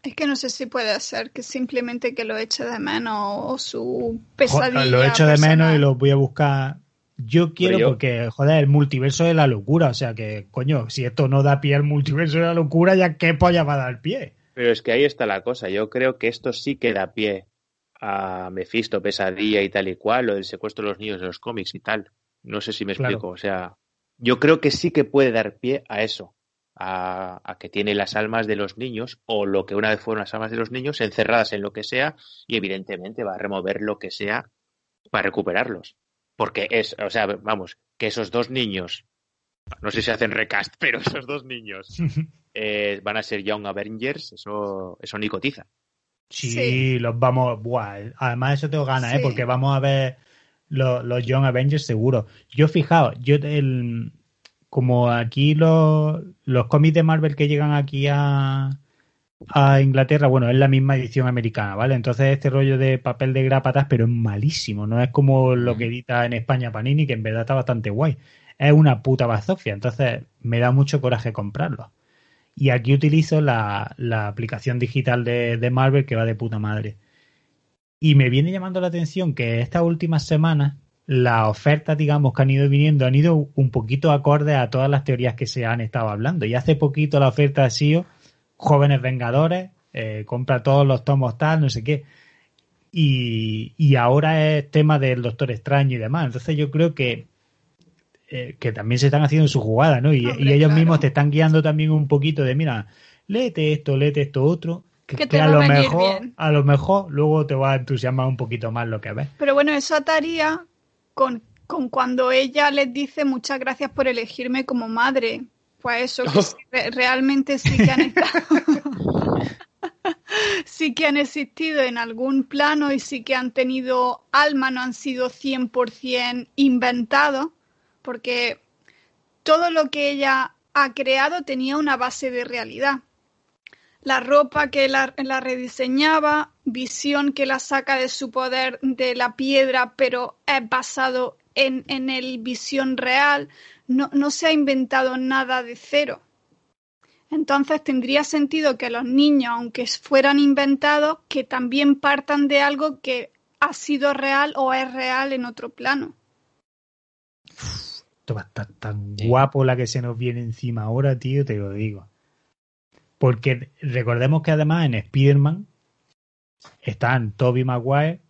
Es que no sé si puede ser que simplemente que lo eche de menos o su pesadilla. Lo echo de menos y lo voy a buscar. Yo quiero Pero yo- porque, joder, el multiverso es la locura. O sea que, coño, si esto no da pie al multiverso de la locura, ya qué polla va a dar pie. Pero es que ahí está la cosa. Yo creo que esto sí que da pie a Mephisto, Pesadilla y tal y cual, lo del secuestro de los niños de los cómics y tal. No sé si me Claro. explico. O sea, yo creo que sí que puede dar pie a eso. A, a que tiene las almas de los niños o lo que una vez fueron las almas de los niños encerradas en lo que sea y evidentemente va a remover lo que sea para recuperarlos. Porque es, o sea, vamos, que esos dos niños, no sé si hacen recast, [laughs] pero esos dos niños [laughs] eh, van a ser Young Avengers, eso, eso ni cotiza. Sí, Sí. los vamos. Buah, además, eso tengo ganas, ¿eh? Porque vamos a ver los, los Young Avengers seguro. Yo, fijaos, yo el, como aquí los, los cómics de Marvel que llegan aquí a, a Inglaterra, bueno, es la misma edición americana, ¿vale? Entonces este rollo de papel de grapatas, pero es malísimo, no es como lo que edita en España Panini, que en verdad está bastante guay. Es una puta bazofia, entonces me da mucho coraje comprarlo. Y aquí utilizo la, la aplicación digital de, de Marvel que va de puta madre. Y me viene llamando la atención que estas últimas semanas las ofertas, digamos, que han ido viniendo han ido un poquito acordes a todas las teorías que se han estado hablando. Y hace poquito la oferta ha sido Jóvenes Vengadores, eh, compra todos los tomos tal, no sé qué. Y, y ahora es tema del Doctor Extraño y demás. Entonces yo creo que eh, que también se están haciendo su jugada, ¿no? Y, Hombre, y ellos claro. mismos te están guiando también un poquito de, mira, léete esto, léete esto otro, que, Que que te a va a lo venir mejor, bien. a lo mejor luego te va a entusiasmar un poquito más lo que ves. Pero bueno, eso ataría con, con cuando ella les dice muchas gracias por elegirme como madre. Pues eso, que sí, re- realmente sí que han estado. [laughs] sí que han existido en algún plano y sí que han tenido alma, no han sido 100% inventados, porque todo lo que ella ha creado tenía una base de realidad. La ropa que la, la rediseñaba, visión que la saca de su poder de la piedra, pero es basado en, en el visión real, no, no se ha inventado nada de cero. Entonces tendría sentido que los niños, aunque fueran inventados, que también partan de algo que ha sido real o es real en otro plano. Esto va a estar tan Sí. guapo la que se nos viene encima ahora, tío, te lo digo. Porque recordemos que además en Spider-Man están Toby Maguire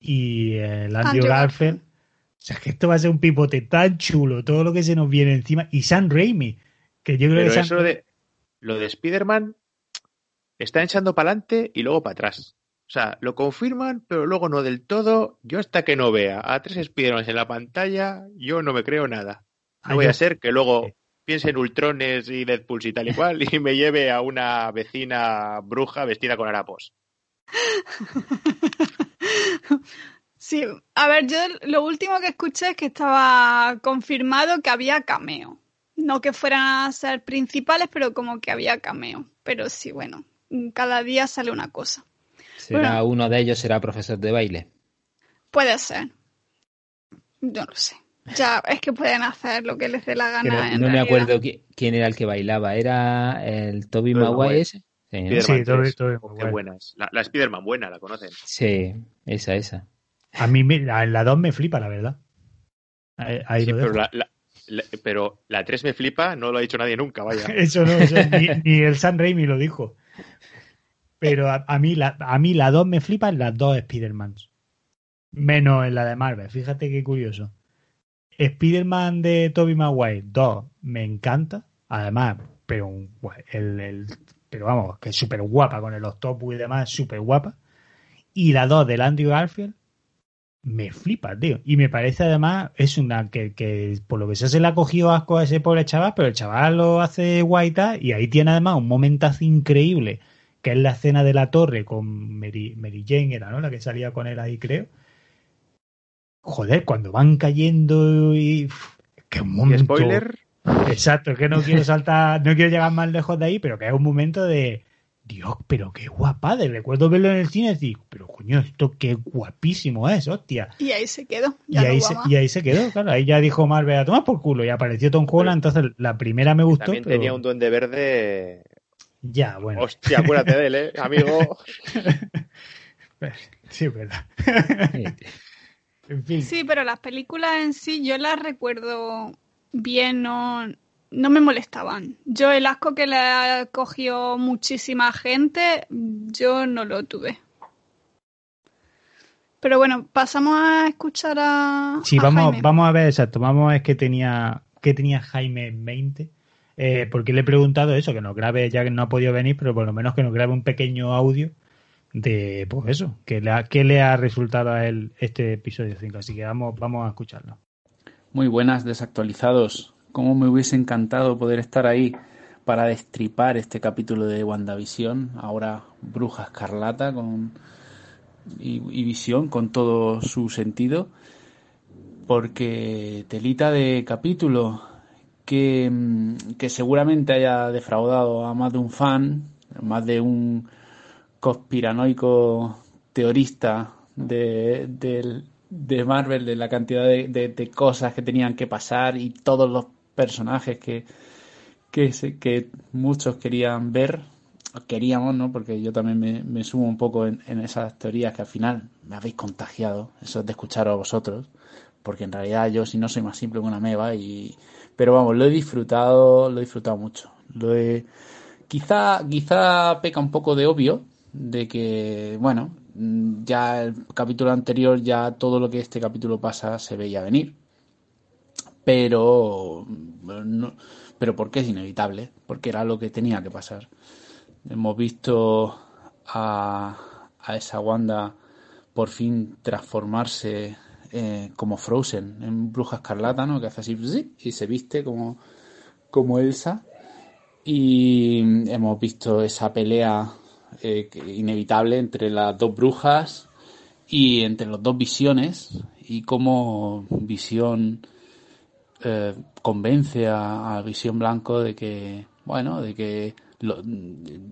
y el Andrew Andrew Garfield. Garfield. O sea, que esto va a ser un pipote tan chulo, todo lo que se nos viene encima. Y Sam Raimi, que yo creo Pero que Sam eso de, lo de Spider-Man está echando para adelante y luego para atrás. O sea, lo confirman, pero luego no del todo. Yo hasta que no vea a tres Spider-Man en la pantalla, yo no me creo nada. Ah, No voy yo- a ser que luego piense en Ultrones y Deadpool y tal y cual y me lleve a una vecina bruja vestida con harapos. Sí, a ver, yo lo último que escuché es que estaba confirmado que había cameo. No que fueran a ser principales, pero como que había cameo. Pero sí, bueno, cada día sale una cosa. Será Bueno. uno de ellos será profesor de baile. Puede ser. No lo sé. Ya, es que pueden hacer lo que les dé la gana. no, en no me realidad. acuerdo qui- quién era el que bailaba. ¿Era el Toby Maguire ese? Sí, Sí, Tobey- 3. Tobey Oh, qué Maguire. buena es. La, la Spider-Man buena, la conocen. Sí, esa, esa. A mí la, la 2 me flipa, la verdad. Ahí, ahí Sí, lo pero la, la- la- pero la 3 me flipa, no lo ha dicho nadie nunca, vaya. [laughs] Eso no, eso ni, [laughs] ni el Sam Raimi lo dijo. Pero a, a mí la, a mí la 2 me flipa en las dos Spider-Mans. Menos en la de Marvel. Fíjate qué curioso. Spider-Man de Tobey Maguire 2 me encanta. Además, pero, el, pero vamos, que es súper guapa con el octopus y demás, súper guapa. Y la 2 del Andrew Garfield me flipa, tío. Y me parece además, es una que, que por lo que sea se le ha cogido asco a ese pobre chaval, pero el chaval lo hace guay y ahí tiene además un momentazo increíble, que es la escena de la torre con Mary, Mary Jane, era, ¿no? La que salía con él ahí, creo. Joder, cuando van cayendo y. que un Y momento. spoiler, Exacto, es que no quiero saltar, no quiero llegar más lejos de ahí, pero que es un momento de. Dios, pero qué guapada. Recuerdo verlo en el cine y decir, pero coño, esto qué guapísimo es, hostia. Y ahí se quedó. Y Ya ahí, se, más. y ahí se quedó, claro. Ahí ya dijo Marvel a tomar por culo y apareció Tom Holland. Entonces la primera me gustó, también pero tenía un duende verde. ya, bueno. Hostia, acuérdate de él, ¿eh? Amigo. [laughs] Sí, es verdad. [laughs] Sí. En fin. Sí, pero las películas en sí yo las recuerdo bien, no, no me molestaban. Yo el asco que le cogió muchísima gente, yo no lo tuve. Pero bueno, pasamos a escuchar a. Sí, a vamos, Jaime. vamos a ver, exacto, vamos a ver qué tenía, qué tenía Jaime en mente. Eh, porque le he preguntado eso, que nos grabe, ya que no ha podido venir, pero por lo menos que nos grabe un pequeño audio de, pues eso, que le ha, qué le ha resultado a él este episodio 5. Así que vamos, vamos a escucharlo. Muy buenas, desactualizados. Cómo me hubiese encantado poder estar ahí para destripar este capítulo de WandaVision. Ahora Bruja Escarlata con y, y Visión con todo su sentido. Porque telita de capítulo que, que seguramente haya defraudado a más de un fan, más de un conspiranoico teorista de, de Marvel, de la cantidad de, cosas que tenían que pasar y todos los personajes que, que, muchos querían ver, queríamos, ¿no? Porque yo también me, sumo un poco en, en esas teorías que al final me habéis contagiado, eso es de escucharos a vosotros, porque en realidad yo si no soy más simple que una meba y... Pero vamos, lo he disfrutado, lo he disfrutado mucho. Lo he... Quizá, quizá peca un poco de obvio, de que, bueno, ya el capítulo anterior, ya todo lo que este capítulo pasa se veía venir. Pero, pero porque es inevitable, porque era lo que tenía que pasar. Hemos visto a, a esa Wanda por fin transformarse eh, como Frozen en Bruja Escarlata, ¿no? Que hace así y se viste como, como Elsa. Y hemos visto esa pelea eh, inevitable entre las dos brujas y entre los dos visiones y cómo visión eh, convence a, visión blanco de que bueno de que lo-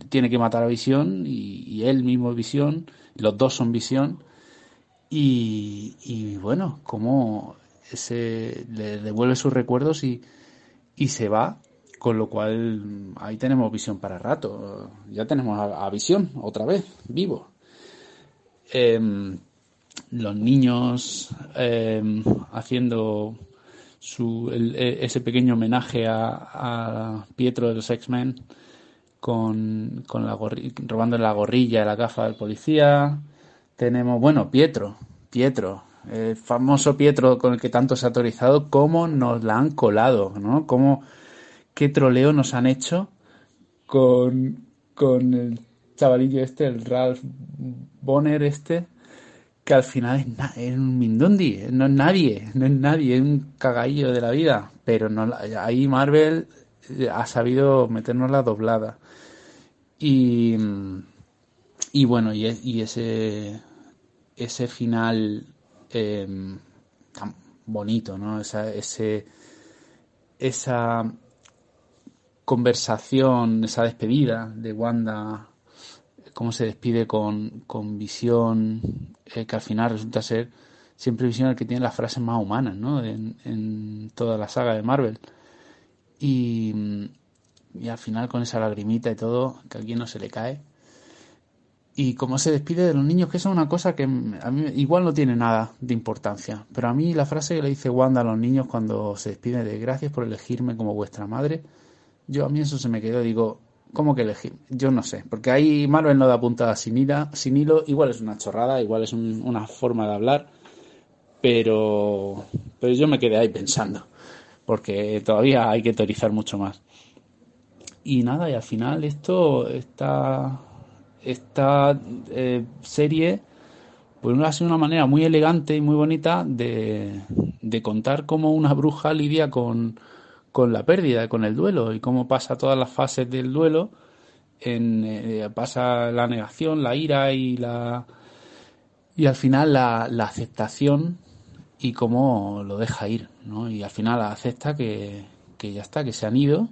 tiene que matar a visión y, él mismo es visión los dos son visión y, y bueno cómo ese le devuelve sus recuerdos y, y se va con lo cual ahí tenemos visión para rato ya tenemos a, visión otra vez vivo Em, los niños em, haciendo su, el- e- ese pequeño homenaje a, a Pietro de los X-Men con, con la robando la gorrilla y la gafa del policía. Tenemos, bueno, Pietro, Pietro, el famoso Pietro con el que tanto se ha autorizado, cómo nos la han colado, ¿no? Cómo, qué troleo nos han hecho con, con el chavalillo este, el Ralph Bonner este, que al final es, un Mindundi, no es nadie, no es nadie, es un cagallo de la vida, pero ahí Marvel eh, ha sabido meternos la doblada. Y, y bueno, y, es- y ese, ese final eh, tan bonito, ¿no? Esa, ese, esa conversación, esa despedida de Wanda, cómo se despide con, con Visión, eh, que al final resulta ser siempre Visión el que tiene las frases más humanas, ¿no? En, en toda la saga de Marvel. Y, y al final con esa lagrimita y todo, que a alguien no se le cae. Y cómo se despide de los niños, que eso es una cosa que a mí igual no tiene nada de importancia. Pero a mí la frase que le dice Wanda a los niños cuando se despide de gracias por elegirme como vuestra madre, yo a mí eso se me quedó, digo, ¿cómo que elegir? Yo no sé, porque ahí Marvel no da puntada sin, sin hilo, igual es una chorrada, igual es un- una forma de hablar, pero, pero yo me quedé ahí pensando, porque todavía hay que teorizar mucho más. Y nada, y al final esto, esta, esta eh, serie, pues ha sido una manera muy elegante y muy bonita de, de contar cómo una bruja lidia con, con la pérdida, con el duelo, y cómo pasa todas las fases del duelo, en, eh, pasa la negación, la ira y la y al final la, la aceptación y cómo lo deja ir, ¿no? Y al final acepta que, que ya está, que se han ido,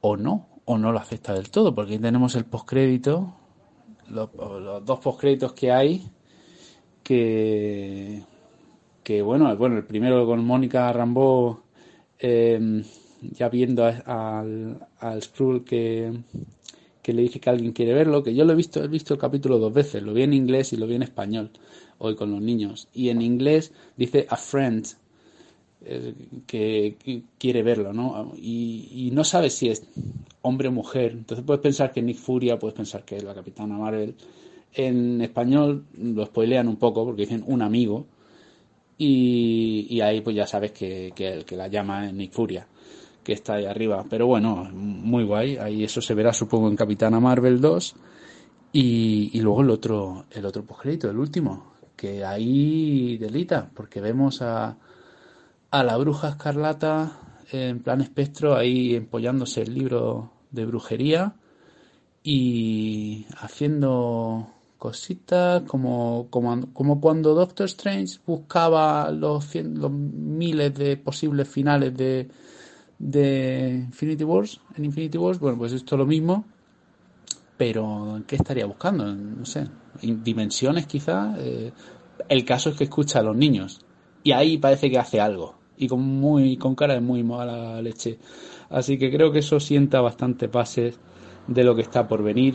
o no, o no lo acepta del todo, porque ahí tenemos el postcrédito, los, dos postcréditos que hay, que, que bueno, bueno, el primero con Mónica Rambó, eh, ya viendo al, al Skrull que, que le dice que alguien quiere verlo, que yo lo he visto, he visto el capítulo dos veces, lo vi en inglés y lo vi en español. hoy con los niños. Y en inglés dice a friend, eh, que, quiere verlo, ¿no? Y, y no sabes si es hombre o mujer. Entonces puedes pensar que Nick Furia, puedes pensar que es la Capitana Marvel. En español lo spoilean un poco porque dicen un amigo. Y, ahí pues ya sabes que, que el que la llama es Nick Furia, que está ahí arriba. Pero bueno, muy guay. Ahí eso se verá supongo en Capitana Marvel 2. Y, y luego el otro, el otro postcrédito, el último, que ahí delita, porque vemos a, a la bruja escarlata en plan espectro ahí empollándose el libro de brujería y haciendo cositas como, como, como cuando Doctor Strange buscaba los, cien- los miles de posibles finales de, de Infinity Wars en Infinity Wars bueno pues esto es lo mismo pero ¿qué estaría buscando? no sé dimensiones quizás Eh, el caso es que escucha a los niños y ahí parece que hace algo y con muy con cara de muy mala leche así que creo que eso sienta bastante bases de lo que está por venir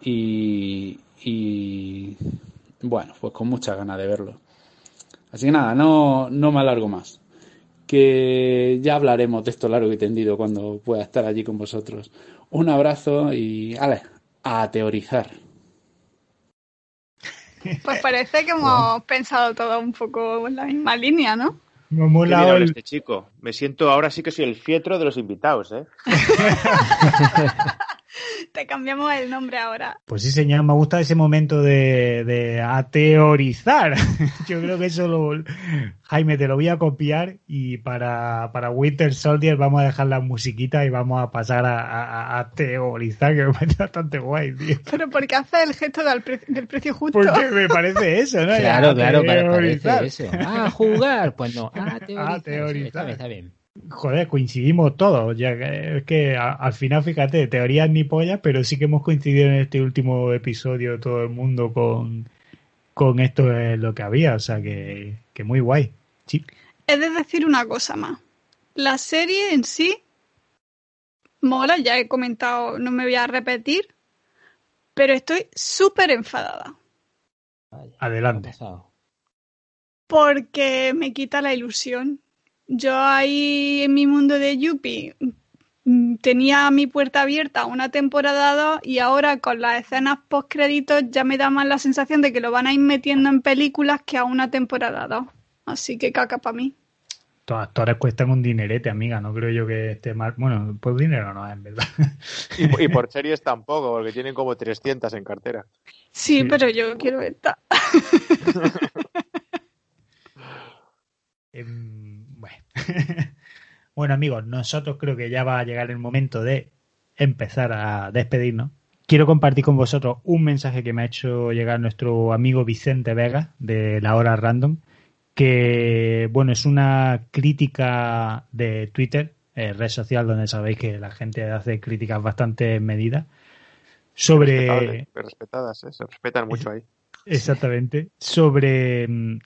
y, y bueno pues con muchas ganas de verlo así que nada no no me alargo más que ya hablaremos de esto largo y tendido cuando pueda estar allí con vosotros un abrazo y ale, a teorizar Pues parece que hemos pensado todo un poco en la misma línea, ¿no? Me el- este chico. Me siento ahora sí que soy el fietro de los invitados, ¿eh? [laughs] [laughs] Te cambiamos el nombre ahora. Pues sí, señor, me gusta ese momento de, de ateorizar. [laughs] Yo creo que eso lo... Jaime, te lo voy a copiar y para, para Winter Soldier vamos a dejar la musiquita y vamos a pasar a, a- a teorizar, que me parece bastante guay, tío. Pero porque hace el gesto del, pre- del precio justo. Porque me parece eso, ¿no? Claro, claro, para, Ateorizar. parece eso. Ah, jugar. Pues no, [laughs] a teorizar. A teorizar. Está bien, está bien. Joder, coincidimos todos. Ya que, es que a- al final, fíjate, teorías ni pollas, pero sí que hemos coincidido en este último episodio todo el mundo con, con esto es lo que había. O sea que, que muy guay. Sí. He de decir una cosa más. La serie en sí mola, ya he comentado, no me voy a repetir, pero estoy súper enfadada Vaya, ¿qué ha Adelante. porque me quita la ilusión. Yo ahí en mi mundo de Yuppie mm, tenía mi puerta abierta una temporada 2 y ahora con las escenas post créditos ya me da más la sensación de que lo van a ir metiendo en películas que a una temporada 2. Así que caca para mí. Los actores cuestan un dinerete, amiga. No creo yo que esté mal. Bueno, pues dinero no es, en verdad. Y, y por [laughs] series tampoco, porque tienen como 300 en cartera. Sí, Sí. pero yo quiero esta. [laughs] Em, bueno. [laughs] bueno, amigos, nosotros creo que ya va a llegar el momento de empezar a despedirnos. Quiero compartir con vosotros un mensaje que me ha hecho llegar nuestro amigo Vicente Vega de La Hora Random, que, bueno, es una crítica de Twitter, eh, red social donde sabéis que la gente hace críticas bastante medidas, sobre... Respetadas, ¿eh? Se respetan mucho ahí. [laughs] Exactamente. Sobre mm,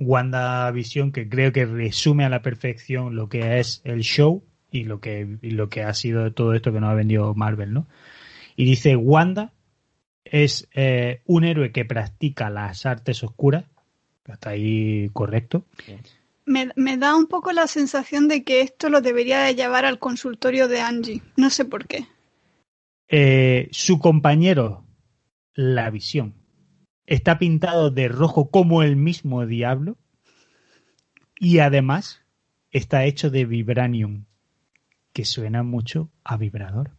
WandaVision, que creo que resume a la perfección lo que es el show y lo que, y lo que ha sido todo esto que nos ha vendido Marvel, ¿no? Y dice, Wanda es eh, un héroe que practica las artes oscuras. Hasta ahí correcto. Me, me da un poco la sensación de que esto lo debería de llevar al consultorio de Angie. No sé por qué. Eh, su compañero, la visión, está pintado de rojo como el mismo diablo y además está hecho de vibranium, que suena mucho a vibrador.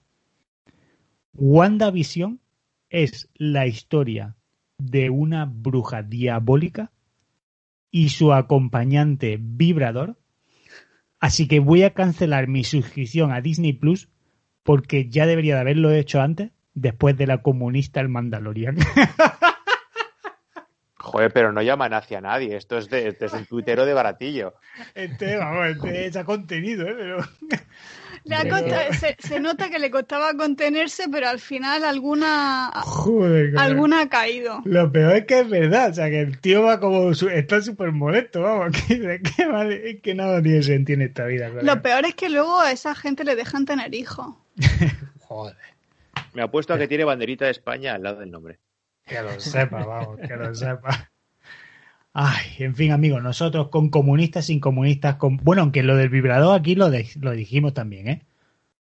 WandaVision es la historia de una bruja diabólica y su acompañante vibrador. Así que voy a cancelar mi suscripción a Disney Plus porque ya debería de haberlo hecho antes, después de la comunista el Mandalorian. [laughs] Joder, pero no llaman hacia nadie. Esto es de, este es un tuitero de baratillo. [laughs] este, vamos, este es a contenido, ¿eh? Pero... [laughs] Se, se nota que le costaba contenerse, pero al final alguna, Joder, alguna ha caído. Lo peor es que es verdad, o sea, que el tío va como, su- está súper molesto, vamos, [laughs] que, que vale, es que nada tiene sentido en esta vida. Lo peor es que luego a esa gente le dejan tener hijos. Joder. Me apuesto a que tiene banderita de España al lado del nombre. Que lo sepa, vamos, que lo sepa. Ay, en fin, amigos, nosotros con comunistas, sin comunistas, con... Bueno, aunque lo del vibrador aquí lo, de- lo dijimos también, ¿eh?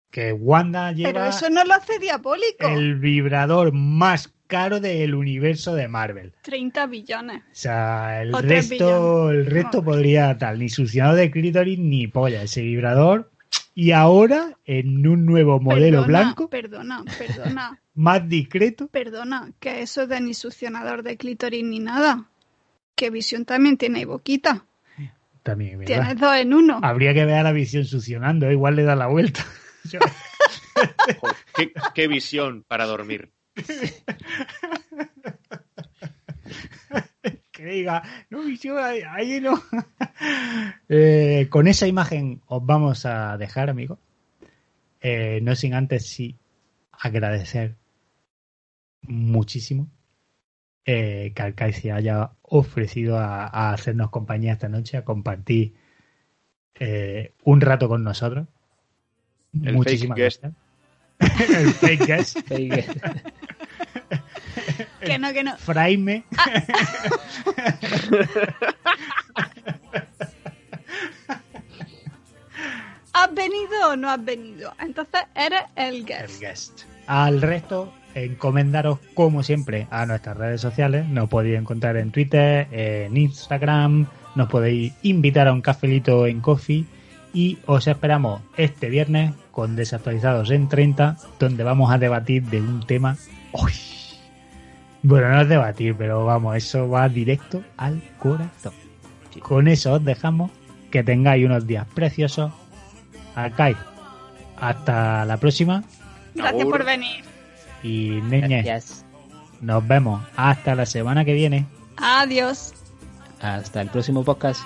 Que Wanda lleva Pero eso no lo hace diabólico. el vibrador más caro del universo de Marvel. 30 billones. O sea, el O resto, el resto podría tal, ni succionador de clítoris ni polla, ese vibrador. Y ahora, en un nuevo modelo Perdona, blanco, Perdona, perdona, [laughs] más discreto, perdona. Que eso de ni succionador de clítoris ni nada. Que visión también tiene boquita. también, ¿verdad? Tienes dos en uno. Habría que ver a la visión succionando, ¿eh? igual le da la vuelta. [laughs] Yo- qué, qué visión para dormir. [laughs] que diga, no, visión, ahí, ahí no. [laughs] Eh, con esa imagen os vamos a dejar, amigos. Eh, no sin antes sí agradecer muchísimo eh, que Alcai se haya ofrecido a, a hacernos compañía esta noche, a compartir eh, un rato con nosotros. El Muchísimas fake guest. gracias. [laughs] El fake guest. [laughs] Que no, que no. Fraime. [laughs] ¿Has venido o no has venido? Entonces eres el el guest. guest. Al resto, encomendaros como siempre a nuestras redes sociales. Nos podéis encontrar en Twitter, en Instagram, nos podéis invitar a un cafelito en Coffee y os esperamos este viernes con Desactualizados en 30, donde vamos a debatir de un tema... ¡Uy! Bueno, no es debatir, pero vamos, eso va directo al corazón. Con eso os dejamos. Que tengáis unos días preciosos. Arcai, hasta la próxima. Gracias por venir. Y niñas, nos vemos hasta la semana que viene. Adiós. Hasta el próximo podcast.